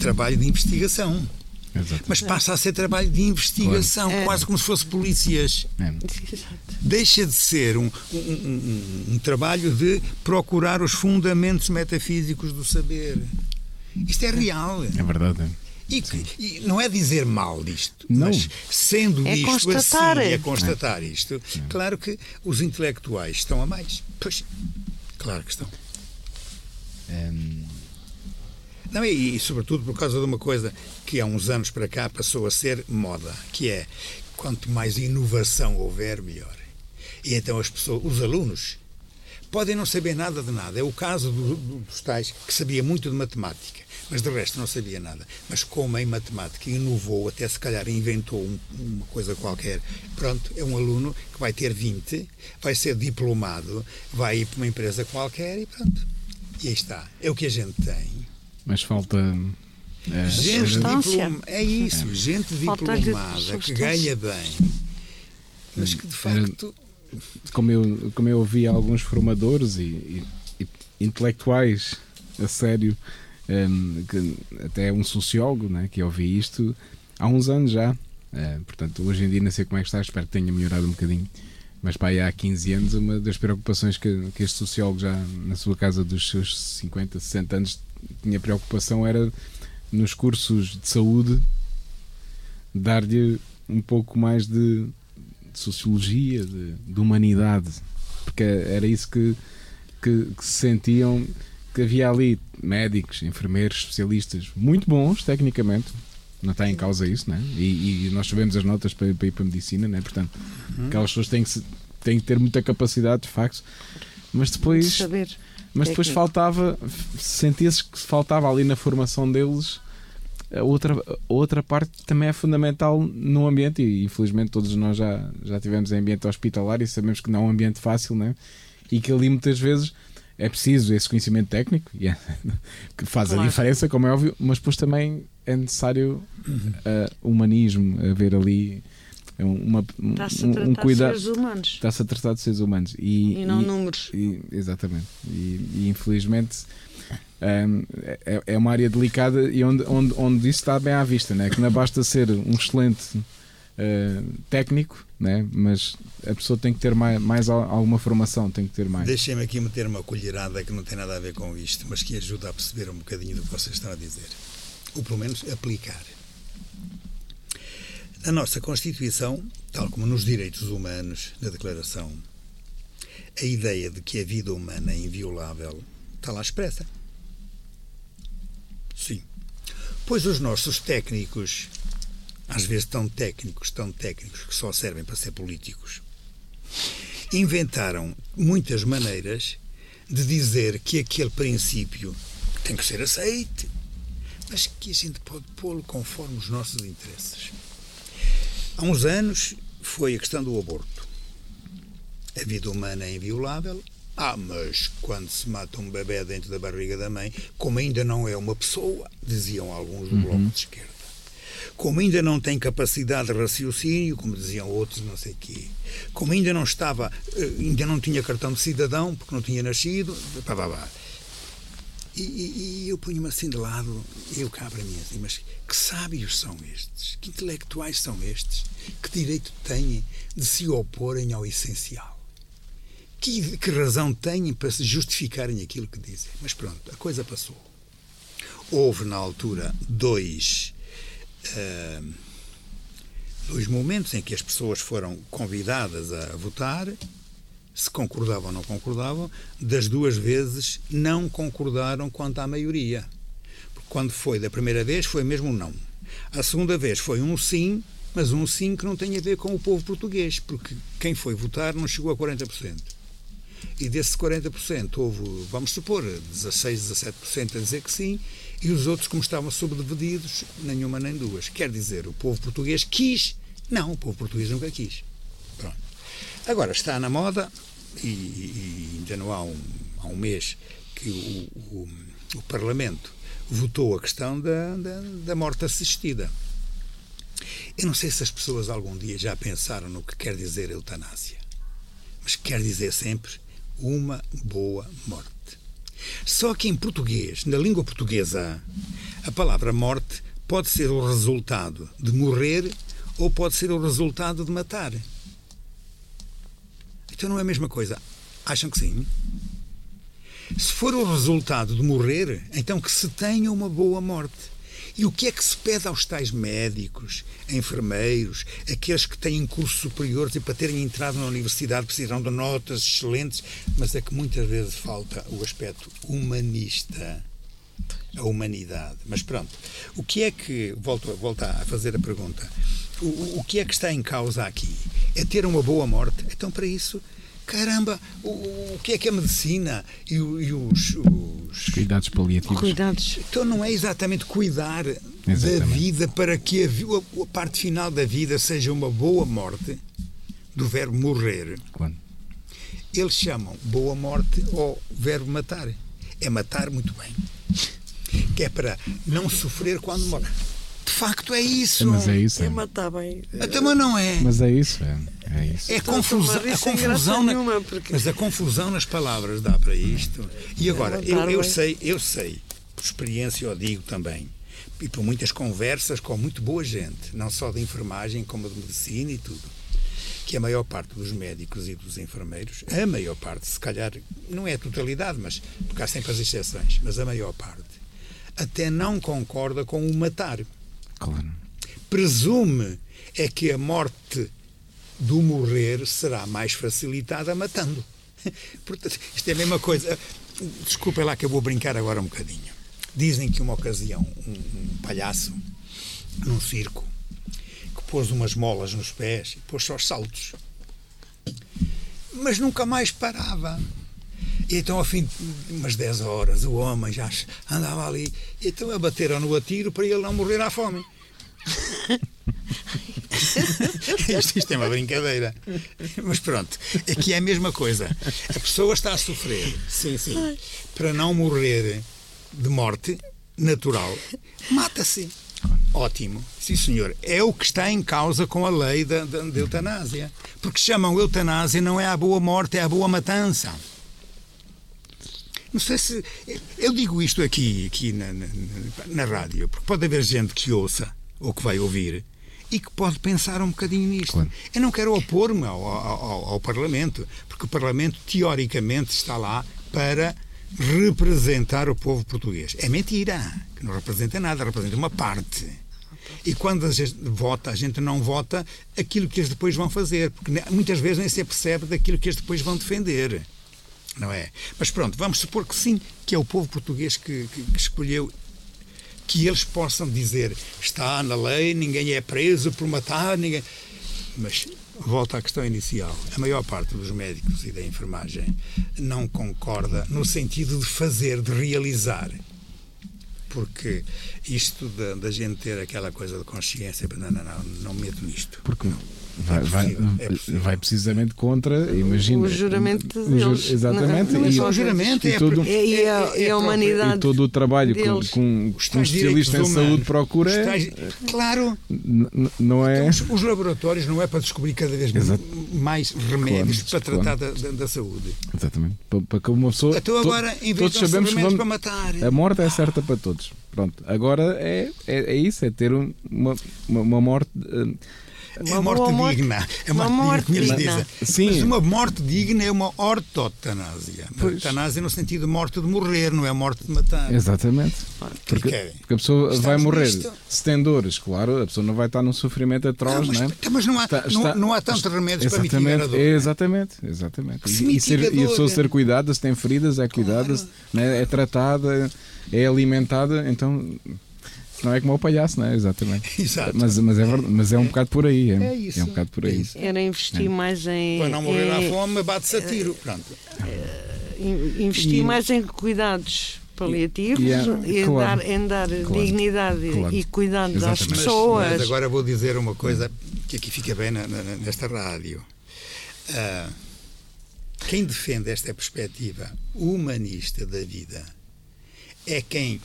Speaker 3: trabalho de investigação.
Speaker 2: Exato.
Speaker 3: Mas passa a ser trabalho de investigação,
Speaker 4: É.
Speaker 3: quase como se fosse polícias.
Speaker 2: É.
Speaker 3: Deixa de ser um, um- um- um- trabalho de procurar os fundamentos metafísicos do saber. Isto é real.
Speaker 2: É verdade. é.
Speaker 3: E, e não é dizer mal disto,
Speaker 2: Não.
Speaker 3: mas sendo
Speaker 4: É
Speaker 3: isto
Speaker 4: constatar.
Speaker 3: assim, é constatar isto, claro que os intelectuais estão a mais. Pois, claro que estão. Não, e, e sobretudo por causa de uma coisa que há uns anos para cá passou a ser moda, que é quanto mais inovação houver, melhor. E então as pessoas, os alunos, podem não saber nada de nada. É o caso do- do- dos tais que sabia muito de matemática, mas de resto não sabia nada. Mas como em matemática inovou, até se calhar inventou um- uma coisa qualquer, pronto, é um aluno que vai ter 20, vai ser diplomado, vai ir para uma empresa qualquer e pronto. E aí está. É o que a gente tem.
Speaker 2: Mas falta.
Speaker 3: É, gente é isso, é. gente diplomada que ganha bem, mas que de facto.
Speaker 2: Como eu, como eu ouvi alguns formadores e, e, e intelectuais a sério, um, que, até um sociólogo né, que ouvi isto há uns anos já. Uh, portanto, hoje em dia não sei como é que está, espero que tenha melhorado um bocadinho. Mas pá, há 15 anos, uma das preocupações que, que este sociólogo já na sua casa dos seus 50, 60 anos tinha preocupação era nos cursos de saúde dar-lhe um pouco mais de, de sociologia, de, de, humanidade, porque era isso que, que, que se sentiam que havia ali médicos, enfermeiros, especialistas muito bons tecnicamente, não está em causa isso, né? E, e nós sabemos as notas para, para ir para a medicina, né? Portanto, uhum. aquelas pessoas têm que, têm que ter muita capacidade, de facto, mas depois.
Speaker 4: Saber.
Speaker 2: Mas depois faltava, sentia-se que faltava ali na formação deles a outra, a outra parte também é fundamental no ambiente e infelizmente todos nós já, já tivemos em ambiente hospitalar e sabemos que não é um ambiente fácil, né? E que ali muitas vezes é preciso esse conhecimento técnico é, que faz claro. a diferença, como é óbvio, mas depois também é necessário uh, humanismo, haver ali uma,
Speaker 4: um, um cuidado.
Speaker 2: Está-se a tratar de seres humanos.
Speaker 4: E, e não e, números.
Speaker 2: E, exatamente. E, e infelizmente um, é, é, uma área delicada e onde, onde, onde isso está bem à vista, né? que não basta ser um excelente uh, técnico, né? mas a pessoa tem que ter mais, mais alguma formação, tem que ter mais.
Speaker 3: Deixem-me aqui meter uma colherada que não tem nada a ver com isto, mas que ajuda a perceber um bocadinho do que vocês estão a dizer. Ou pelo menos aplicar. Na nossa Constituição, tal como nos direitos humanos, na Declaração, a ideia de que a vida humana é inviolável está lá expressa. Sim. Pois os nossos técnicos, às vezes tão técnicos, tão técnicos, que só servem para ser políticos, inventaram muitas maneiras de dizer que aquele princípio tem que ser aceite, mas que a gente pode pô-lo conforme os nossos interesses. Há uns anos foi a questão do aborto. A vida humana é inviolável. Ah, mas quando se mata um bebê dentro da barriga da mãe, como ainda não é uma pessoa, diziam alguns do Bloco de Esquerda. Como ainda não tem capacidade de raciocínio, como diziam outros, não sei quê. Como ainda não estava, eh, ainda não tinha cartão de cidadão, porque não tinha nascido, pá, pá, pá. E, e, eu ponho-me assim de lado, eu cá para mim assim, mas que sábios são estes? Que intelectuais são estes? Que direito têm de se oporem ao essencial? Que, que razão têm para se justificarem aquilo que dizem? Mas pronto, a coisa passou. Houve na altura dois. Uh, dois momentos em que as pessoas foram convidadas a votar se concordavam ou não concordavam, das duas vezes não concordaram quanto à maioria. Porque quando foi da primeira vez, foi mesmo um não. A segunda vez foi um sim, mas um sim que não tem a ver com o povo português, porque quem foi votar não chegou a 40%. E desses 40% houve, vamos supor, 16, 17% a dizer que sim, e os outros, como estavam subdivididos, nenhuma nem duas. Quer dizer, o povo português quis? Não, o povo português nunca quis. Pronto. Agora está na moda e, e ainda não há um, há um mês que o, o, o Parlamento votou a questão da, da, da, morte assistida. Eu não sei se as pessoas algum dia já pensaram no que quer dizer eutanásia, mas quer dizer sempre uma boa morte. Só que em português, na língua portuguesa, a palavra morte pode ser o resultado de morrer ou pode ser o resultado de matar. Então não é a mesma coisa. Acham que sim? Se for o resultado de morrer, então que se tenha uma boa morte. E o que é que se pede aos tais médicos, enfermeiros, aqueles que têm cursos superiores e para terem entrado na universidade precisam de notas excelentes, mas é que muitas vezes falta o aspecto humanista, a humanidade. Mas pronto, o que é que, volto, volto a fazer a pergunta, o, o que é que está em causa aqui? É ter uma boa morte? Então, para isso, caramba, o, o que é que a medicina e, e os, os,
Speaker 2: cuidados paliativos?
Speaker 4: Cuidados.
Speaker 3: Então não é exatamente cuidar exatamente. da vida para que a, a, parte final da vida seja uma boa morte, do verbo morrer.
Speaker 2: Quando?
Speaker 3: Eles chamam boa morte ou verbo matar. é matar muito bem. Que é para não sofrer quando morre. De facto é isso.
Speaker 2: Mas é isso.
Speaker 4: É
Speaker 2: É.
Speaker 4: matar bem.
Speaker 3: Até mas não é.
Speaker 2: Mas é isso. É, é isso.
Speaker 3: É
Speaker 4: a
Speaker 3: confusão, a
Speaker 4: sem graça
Speaker 3: confusão na-
Speaker 4: nenhuma, porque-
Speaker 3: mas a confusão nas palavras dá para isto. E agora,
Speaker 4: não
Speaker 3: eu, eu sei, eu sei, por experiência eu digo também, e por muitas conversas com muito boa gente, não só de enfermagem como de medicina e tudo, que a maior parte dos médicos e dos enfermeiros, a maior parte, se calhar, não é a totalidade, mas porque há sempre as exceções, mas a maior parte, até não concorda com o matar
Speaker 2: Claro.
Speaker 3: presume é que a morte do morrer será mais facilitada matando. Portanto, isto é a mesma coisa. Desculpem lá que eu vou brincar agora um bocadinho. Dizem que uma ocasião um, um palhaço num circo que pôs umas molas nos pés e pôs só os saltos. Mas nunca mais parava. E então, ao fim de umas 10 horas, o homem já andava ali. E então abateram no atiro para ele não morrer à fome. isto, isto é uma brincadeira. Mas pronto, aqui é a mesma coisa. A pessoa está a sofrer, sim, sim, para não morrer de morte natural, mata-se. Ótimo, sim senhor. É o que está em causa com a lei da, da, da eutanásia. Porque chamam eutanásia não é a boa morte, é a boa matança. Não sei se. Eu digo isto aqui, aqui na, na, na rádio, porque pode haver gente que ouça ou que vai ouvir e que pode pensar um bocadinho nisto.
Speaker 2: Claro.
Speaker 3: Eu não quero opor-me ao, ao, ao Parlamento, porque o Parlamento, teoricamente, está lá para representar o povo português. É mentira, que não representa nada, representa uma parte. E quando a gente vota, a gente não vota aquilo que eles depois vão fazer, porque muitas vezes nem se percebe daquilo que eles depois vão defender. Não é? Mas pronto, vamos supor que sim, que é o povo português que, que- que escolheu que eles possam dizer está na lei, ninguém é preso por matar, ninguém. Mas volta à questão inicial. A maior parte dos médicos e da enfermagem não concorda no sentido de fazer, de realizar. Porque isto da, gente ter aquela coisa de consciência, não, não, não, não me meto nisto.
Speaker 2: Porque vai, vai,
Speaker 3: é possível.
Speaker 2: vai precisamente contra, imagina.
Speaker 4: o juramento deles.
Speaker 2: Exatamente.
Speaker 4: Não, não é
Speaker 2: e,
Speaker 4: só
Speaker 3: o juramento,
Speaker 2: e
Speaker 3: é,
Speaker 2: todo-
Speaker 3: a-
Speaker 4: É, e a,
Speaker 3: é- é
Speaker 4: e a
Speaker 3: próprio-
Speaker 4: humanidade.
Speaker 2: e todo o trabalho
Speaker 4: deles.
Speaker 2: com um
Speaker 3: tais
Speaker 2: especialista em saúde procura é,
Speaker 3: tais- claro,
Speaker 2: não é.
Speaker 3: Os, os laboratórios não é para descobrir cada vez
Speaker 2: Exato.
Speaker 3: mais remédios
Speaker 2: Claro,
Speaker 3: para tratar da, da- da saúde.
Speaker 2: Exatamente. Para, para que uma pessoa.
Speaker 3: Então
Speaker 2: to-
Speaker 3: agora, em vez
Speaker 2: todos
Speaker 3: de
Speaker 2: sabemos que
Speaker 3: remédios
Speaker 2: vamos,
Speaker 3: para matar.
Speaker 2: a morte é certa para todos. Pronto. Agora é, é, é isso, é ter um- uma, uma, uma morte. Eh,
Speaker 3: É
Speaker 4: Uma
Speaker 3: morte
Speaker 4: morte.
Speaker 3: digna. É
Speaker 4: Uma
Speaker 3: morte,
Speaker 4: morte
Speaker 3: digna,
Speaker 4: digna.
Speaker 2: Sim.
Speaker 3: Mas uma morte digna é uma ortotanásia.
Speaker 2: Pois.
Speaker 3: Eutanásia no sentido de morte de morrer, não é morte de matar.
Speaker 2: Exatamente.
Speaker 3: que
Speaker 2: Porque,
Speaker 3: querem?
Speaker 2: porque a pessoa
Speaker 3: Estamos
Speaker 2: vai morrer
Speaker 3: nisto.
Speaker 2: se tem dores, claro, a pessoa não vai estar num sofrimento atroz,
Speaker 3: mas,
Speaker 2: não é?
Speaker 3: mas não há,
Speaker 2: Está-
Speaker 3: não,
Speaker 2: está-
Speaker 3: não há tantos remédios para mitigar a
Speaker 2: Exatamente,
Speaker 3: dor. é?
Speaker 2: exatamente, exatamente.
Speaker 3: Se
Speaker 2: E, e ser- e a pessoa
Speaker 3: é.
Speaker 2: ser cuidada, se tem feridas, é cuidada, se- né, é tratada, é alimentada, então não é como o palhaço, não é? Exatamente.
Speaker 3: Exato.
Speaker 2: Mas, mas, é, verdade, mas é um bocado por aí. É,
Speaker 3: É isso,
Speaker 2: é um bocado por
Speaker 3: é
Speaker 2: aí.
Speaker 4: Era investir mais em.
Speaker 3: Para não morrer à fome, bate-se a tiro. Pronto.
Speaker 4: in- investir
Speaker 2: E-
Speaker 4: mais em cuidados paliativos
Speaker 2: E-
Speaker 4: e,
Speaker 2: e é-
Speaker 4: em,
Speaker 2: claro.
Speaker 4: dar, em dar
Speaker 2: Claro.
Speaker 4: dignidade e-
Speaker 2: Claro.
Speaker 4: e cuidado das
Speaker 2: Exatamente.
Speaker 3: Mas-
Speaker 4: pessoas.
Speaker 3: Mas, agora vou dizer uma coisa que aqui fica bem na- na- nesta rádio. Ah, quem defende esta perspectiva humanista da vida é quem,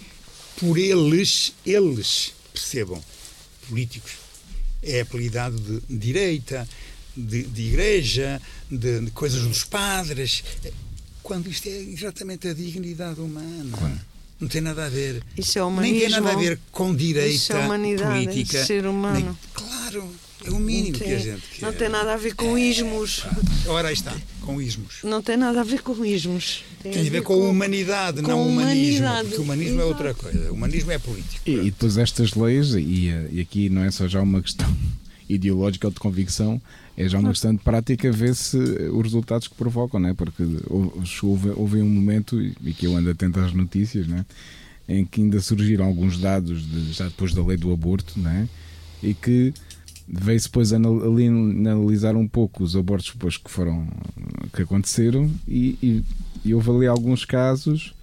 Speaker 3: por eles, eles percebam, políticos, é apelidado de direita, de, de igreja, de, de coisas dos padres, quando isto é exatamente a dignidade humana. Não tem nada a ver.
Speaker 4: Isso é
Speaker 3: Nem tem nada a
Speaker 4: humanismo.
Speaker 3: ver com direita
Speaker 4: Isso é humanidade,
Speaker 3: política.
Speaker 4: é ser humano.
Speaker 3: nem- claro, é o mínimo
Speaker 4: não
Speaker 3: que
Speaker 4: tem,
Speaker 3: a gente quer.
Speaker 4: não tem nada a ver com ismos.
Speaker 3: Ora, aí está, com ismos.
Speaker 4: Não tem nada a ver com ismos.
Speaker 3: Tem a ver com a humanidade,
Speaker 4: com
Speaker 3: não humanismo.
Speaker 4: humanidade,
Speaker 3: Porque o humanismo é
Speaker 4: exato.
Speaker 3: outra coisa. O humanismo é político.
Speaker 2: E, e depois estas leis, e, e aqui não é só já uma questão ideológica ou de convicção, é já uma questão de prática ver se os resultados que provocam, não é? Porque houve, houve um momento, e que eu ando atento às notícias, não é? em que ainda surgiram alguns dados de- já depois da lei do aborto, não é? e que veio-se depois ali analisar um pouco os abortos depois que foram que aconteceram e, e, e houve ali alguns casos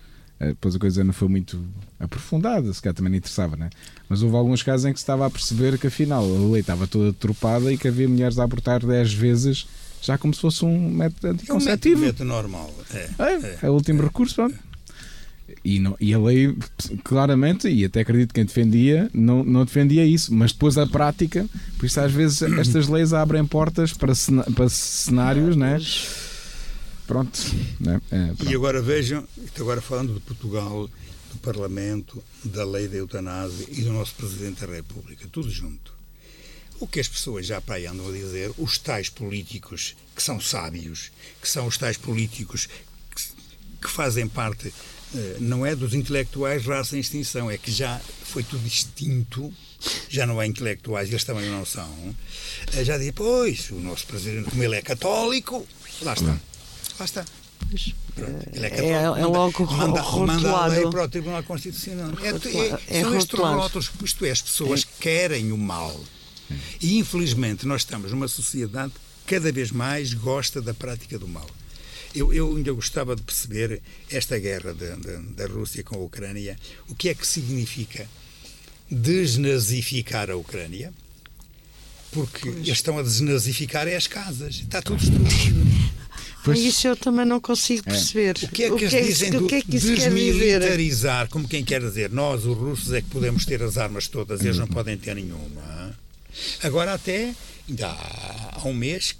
Speaker 2: eh, depois a coisa não foi muito aprofundada, se calhar também não interessava, né? Mas houve alguns casos em que se estava a perceber que afinal a lei estava toda tropada e que havia mulheres a abortar 10 vezes já como se fosse um método
Speaker 3: É um método,
Speaker 2: anticonceptivo.
Speaker 3: normal. É,
Speaker 2: É, é o último recurso, pronto. E, não, e a lei, claramente, e até acredito que quem defendia, não, não defendia isso, mas depois a prática, por isso às vezes estas leis abrem portas para, para cenários, né? Pronto, né? É, pronto.
Speaker 3: E agora vejam, agora falando de Portugal, do Parlamento, da lei da eutanásia e do nosso Presidente da República, tudo junto. O que as pessoas já para aí andam a dizer, os tais políticos que são sábios, que são os tais políticos que, que fazem parte não é dos intelectuais raça em extinção, é que já foi tudo extinto, já não é intelectuais, eles também não são. Eh, já diz, pois, o nosso presidente, como ele é católico, lá está. Lá está.
Speaker 4: Pronto, ele é, católico, é, é logo
Speaker 3: manda,
Speaker 4: rotulado.
Speaker 3: manda a lei para o Tribunal Constitucional. É, é, é são estes rótulos, isto é, as pessoas querem o mal. E infelizmente nós estamos numa sociedade que cada vez mais gosta da prática do mal. Eu, eu ainda gostava de perceber esta guerra de, de, da Rússia com a Ucrânia. O que é que significa desnazificar a Ucrânia? Porque pois. eles estão a desnazificar as casas. Está tudo destruído.
Speaker 4: Pois. Isso eu também não consigo é. perceber.
Speaker 3: É. O que é que, que, eles dizem do, que é que desmilitarizar? Como quem quer dizer, nós, os russos, é que podemos ter as armas todas, eles não uhum. podem ter nenhuma. Agora, até ainda há, há um mês,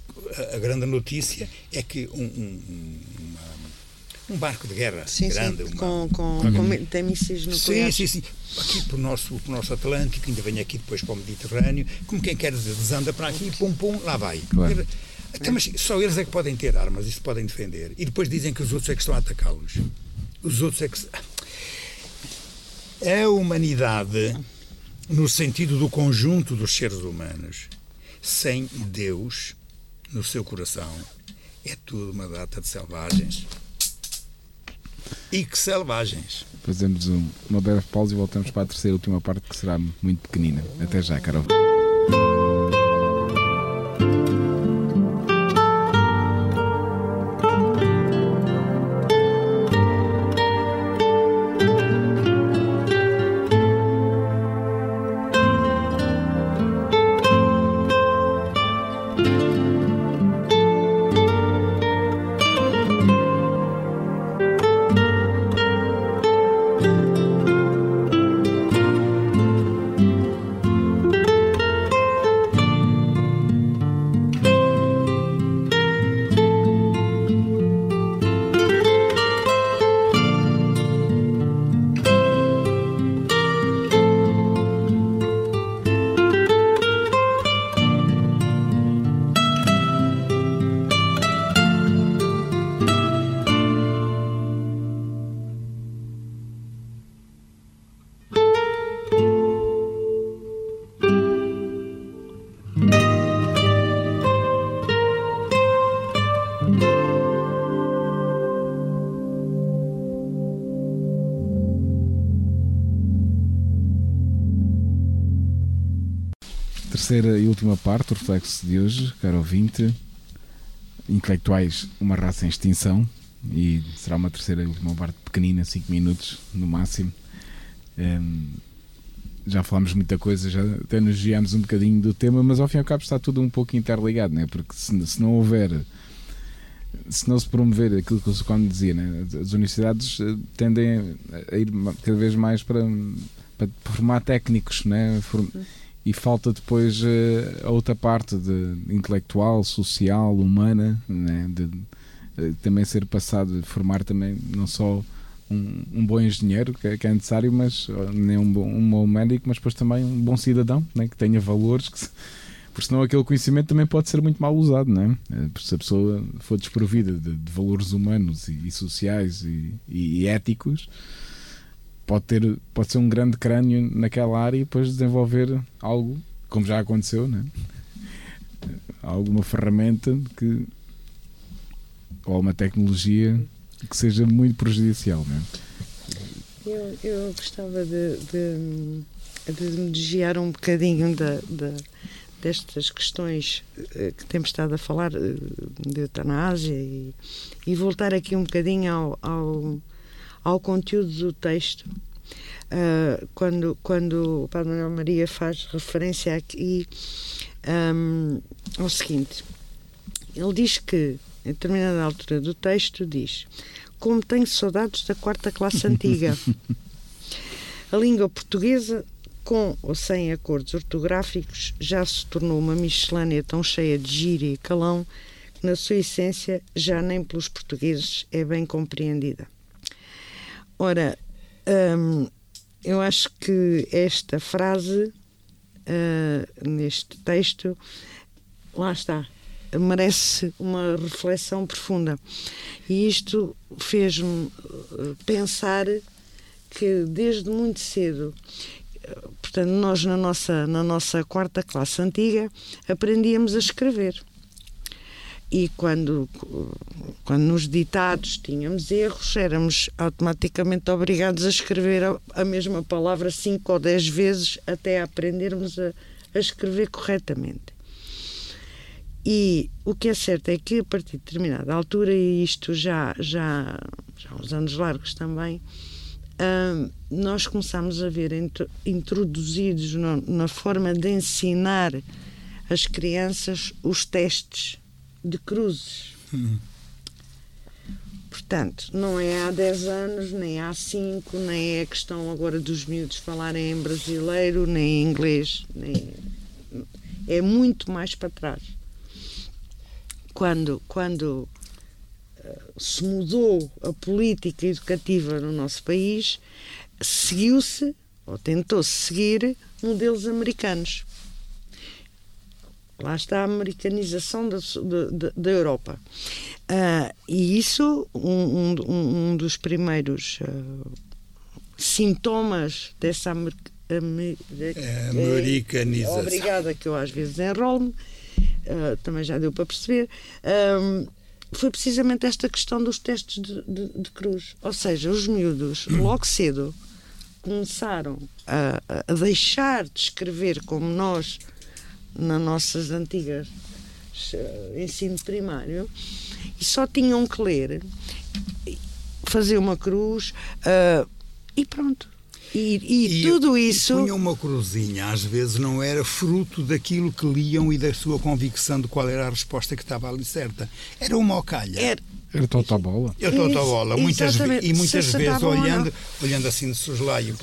Speaker 3: a, grande notícia é que um, um, uma, um barco de guerra
Speaker 4: sim,
Speaker 3: grande.
Speaker 4: Sim, uma, com, com, com, tem mísseis nucleares.
Speaker 3: Sim, sim, sim. Aqui para o nosso, para o nosso Atlântico, ainda vem aqui depois para o Mediterrâneo, como quem quer dizer, desanda para aqui, pum, pum, lá vai. Claro. Até, mas só eles é que podem ter armas e se podem defender. E depois dizem que os outros é que estão a atacá-los. Os outros é que. É a humanidade no sentido do conjunto dos seres humanos, sem Deus no seu coração, é tudo uma data de selvagens. E que selvagens!
Speaker 2: Fazemos um, uma breve pausa e voltamos para a terceira e última parte, que será muito pequenina. Até já, Carol. Terceira e última parte, o reflexo de hoje, caro ouvinte. Intelectuais, uma raça em extinção. E será uma terceira e última parte pequenina, 5 minutos no máximo. Um, já falámos muita coisa, já até nos guiámos um bocadinho do tema, mas ao fim e ao cabo está tudo um pouco interligado, né? porque se, se não houver, se não se promover aquilo que o Socone dizia, né? as universidades eh, tendem a ir cada vez mais para, para formar técnicos, né? Form e falta depois uh, a outra parte de intelectual, social, humana, né? de, uh, também ser passado, formar também não só um, um bom engenheiro, que que é, necessário, mas nem um bom, um bom médico, mas depois também um bom cidadão, né? que tenha valores, que, porque senão aquele conhecimento também pode ser muito mal usado, não é? Eh, se a pessoa for desprovida de, de valores humanos e, e sociais e, e éticos, pode ter pode ser um grande crânio naquela área e depois desenvolver algo como já aconteceu né alguma ferramenta que ou uma tecnologia que seja muito prejudicial né?
Speaker 4: eu, eu gostava de, de, de me desviar um bocadinho da, da, destas questões eh, que temos estado a falar eh, de eutanásia e, e voltar aqui um bocadinho ao, ao ao conteúdo do texto. Uh, quando, quando o Padre Manuel Maria faz referência aqui um, ao seguinte, ele diz que, em determinada altura do texto, diz como tenho saudades da quarta classe antiga. A língua portuguesa, com ou sem acordos ortográficos, já se tornou uma miscelânea tão cheia de gíria e calão que, na sua essência, já nem pelos portugueses é bem compreendida. Ora, hum, eu acho que esta frase, uh, neste texto, lá está, merece uma reflexão profunda. E isto fez-me eh, pensar que desde muito cedo, portanto, nós na nossa, na nossa quarta classe antiga aprendíamos a escrever. E quando, quando nos ditados tínhamos erros, éramos automaticamente obrigados a escrever a, a mesma palavra cinco ou dez vezes até aprendermos a, a escrever corretamente. E o que é certo é que a partir de determinada altura, e isto já, já, já há uns anos largos também, uh, nós começámos a ver introduzidos no, na forma de ensinar as crianças os testes de cruzes. Hum. Portanto, não é há 10 anos, nem há 5, nem é questão agora dos miúdos falarem em brasileiro, nem em inglês, nem... é muito mais para trás quando, quando uh, se mudou a política educativa no nosso país, seguiu-se, ou tentou-se seguir, modelos americanos. Lá está a americanização da, da, da Europa. Uh, e isso, um, um, um dos primeiros uh, sintomas dessa amer,
Speaker 3: amer, é, americanização.
Speaker 4: É, obrigada, que eu às vezes enrolo-me uh, também já deu para perceber, foi precisamente esta questão dos testes de, de, de, cruz. Ou seja, os miúdos, logo cedo, começaram a, a deixar de escrever como nós, nas nossas antigas uh, ensino primário, e só tinham que ler, fazer uma cruz uh, e pronto. E, e, e tudo isso.
Speaker 3: E punham uma cruzinha, às vezes não era fruto daquilo que liam e da sua convicção de qual era a resposta que estava ali certa. Era uma ocalha.
Speaker 2: Era, era tota bola.
Speaker 3: Era tota bola. Muitas, e muitas vezes olhando, olhando assim de soslaio,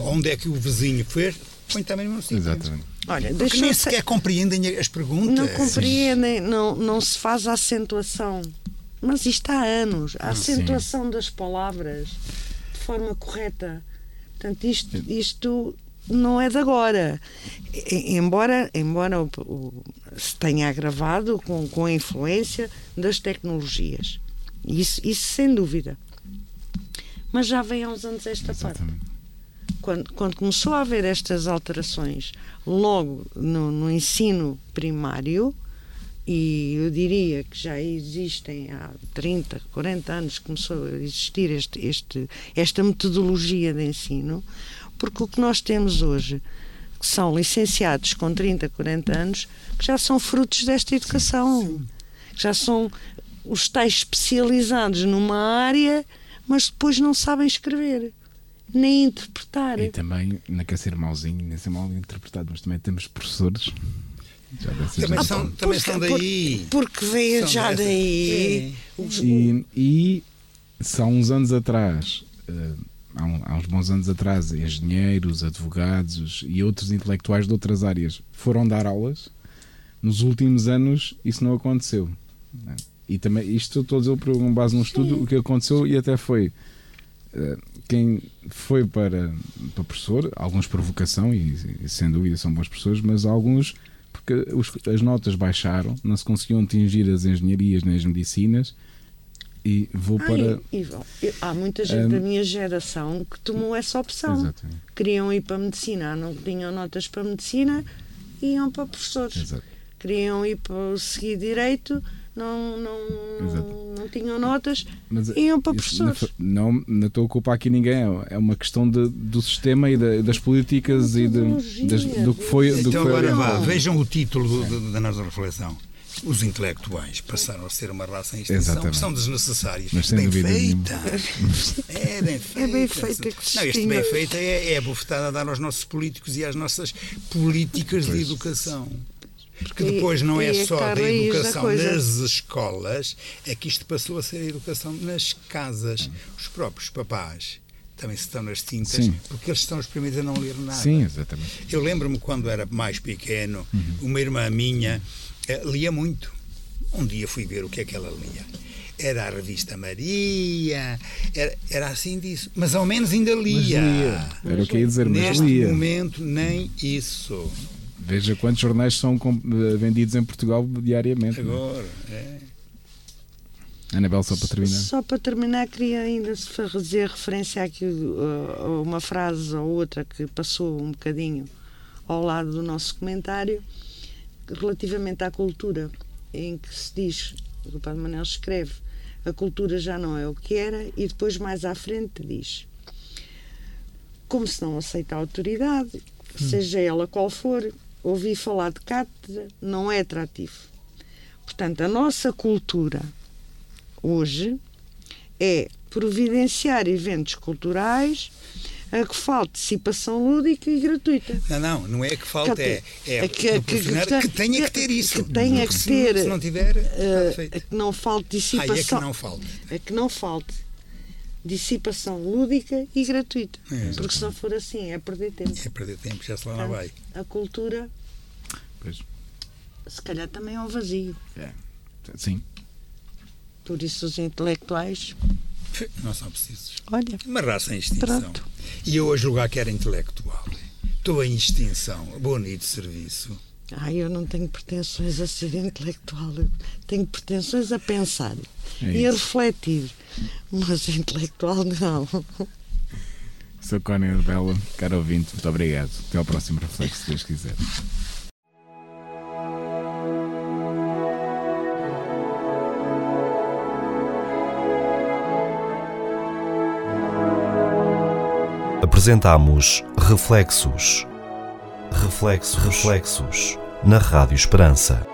Speaker 3: onde é que o vizinho fez, põe também no sítio.
Speaker 2: Exatamente.
Speaker 3: Olha, Porque nem sequer compreendem as perguntas.
Speaker 4: Não compreendem, não, não se faz a acentuação. Mas isto há anos. A acentuação Sim. das palavras de forma correta Portanto, isto, isto não é de agora. Embora, embora o, o, se tenha agravado com, com a influência das tecnologias. Isso, isso sem dúvida. Mas já vem há uns anos esta Exatamente. parte. Quando, quando começou a haver estas alterações, logo no, no ensino primário, e eu diria que já existem há 30, 40 anos que começou a existir este, este, esta metodologia de ensino, porque o que nós temos hoje, que são licenciados com 30, 40 anos, que já são frutos desta educação, que já são os tais especializados numa área, mas depois não sabem escrever nem interpretar.
Speaker 2: E também, não quer ser mauzinho, nem ser mal interpretado, mas também temos professores
Speaker 3: também, são, também são daí.
Speaker 4: Porque veio já daí.
Speaker 2: E, e se há uns anos atrás, uh, há, um, há, uns bons anos atrás, engenheiros, advogados e outros intelectuais de outras áreas foram dar aulas, nos últimos anos isso não aconteceu. Né? E também, isto estou a dizer por base num estudo, Sim. o que aconteceu e até foi. Quem foi para, para professor, alguns por vocação, e, e sem dúvida são bons professores, mas alguns porque os, as notas baixaram, não se conseguiam atingir as engenharias nem as medicinas. E vou
Speaker 4: Ai,
Speaker 2: para.
Speaker 4: E, há muita gente um, da minha geração que tomou essa opção. Exatamente. Queriam ir para a medicina, não tinham notas para a medicina, iam para professores. Exato. Queriam ir para seguir direito, não, não, não tinham notas, Mas, iam para professores.
Speaker 2: Não, não estou a culpar aqui ninguém, é uma questão de, do sistema e de, das políticas e de, das, do que foi. Do
Speaker 3: então
Speaker 2: que foi
Speaker 3: agora vá, vejam o título do, da nossa reflexão. Os intelectuais passaram a ser uma raça em extinção que são desnecessários.
Speaker 2: Mas bem
Speaker 3: feita. É bem feita.
Speaker 4: É bem feita
Speaker 3: que Não, este bem feita é, é a bofetada a dar aos nossos políticos e às nossas políticas pois. de educação. Porque depois não é, é só da educação nas escolas, é que isto passou a ser a educação nas casas. Os próprios papás também estão nas tintas, Sim. porque eles estão os primeiros a não ler nada.
Speaker 2: Sim, exatamente.
Speaker 3: Eu lembro-me quando era mais pequeno, uhum. uma irmã minha eh, lia muito. Um dia fui ver o que é que ela lia. Era a revista Maria, era, era assim disso. Mas ao menos ainda lia. lia.
Speaker 2: Era o que ia dizer, mas
Speaker 3: Neste
Speaker 2: lia.
Speaker 3: momento, nem isso.
Speaker 2: Veja quantos jornais são eh, vendidos em Portugal diariamente.
Speaker 3: É? Agora, é.
Speaker 2: Anabel, só para terminar.
Speaker 4: Só para terminar, queria ainda fazer referência aqui a uh, uma frase ou outra que passou um bocadinho ao lado do nosso comentário, relativamente à cultura, em que se diz, o Padre Manuel escreve, a cultura já não é o que era, e depois mais à frente diz, como se não aceita a autoridade, hum. seja ela qual for, ouvir falar de cátedra não é atrativo. Portanto, a nossa cultura hoje é providenciar eventos culturais a que falte participação lúdica e gratuita.
Speaker 3: Não, não, não é que falte, é, é, que, que, que, que, tenha que ter isso.
Speaker 4: Que tenha que ter.
Speaker 3: Se não tiver,
Speaker 4: uh, é que não falte dissipação. Ah,
Speaker 3: é que não falte.
Speaker 4: É que não falte dissipação lúdica e gratuita. É, porque se não for assim, é perder tempo.
Speaker 3: É perder tempo, já se lá não vai.
Speaker 4: A cultura,
Speaker 2: pois.
Speaker 4: se calhar também é um vazio.
Speaker 2: É. Sim.
Speaker 4: Por isso os intelectuais.
Speaker 3: Não são precisos.
Speaker 4: Olha.
Speaker 3: Uma raça em extinção.
Speaker 4: Pronto.
Speaker 3: E eu a julgar que era intelectual. Estou em extinção. Bonito serviço.
Speaker 4: Ah, eu não tenho pretensões a ser intelectual. Eu tenho pretensões a pensar é e a refletir. Mas intelectual não.
Speaker 2: Sou Cónigo Bela, caro ouvinte, muito obrigado. Até ao próximo reflexo, se Deus quiser.
Speaker 1: apresentamos Reflexos. Reflexos, reflexos na Rádio Esperança.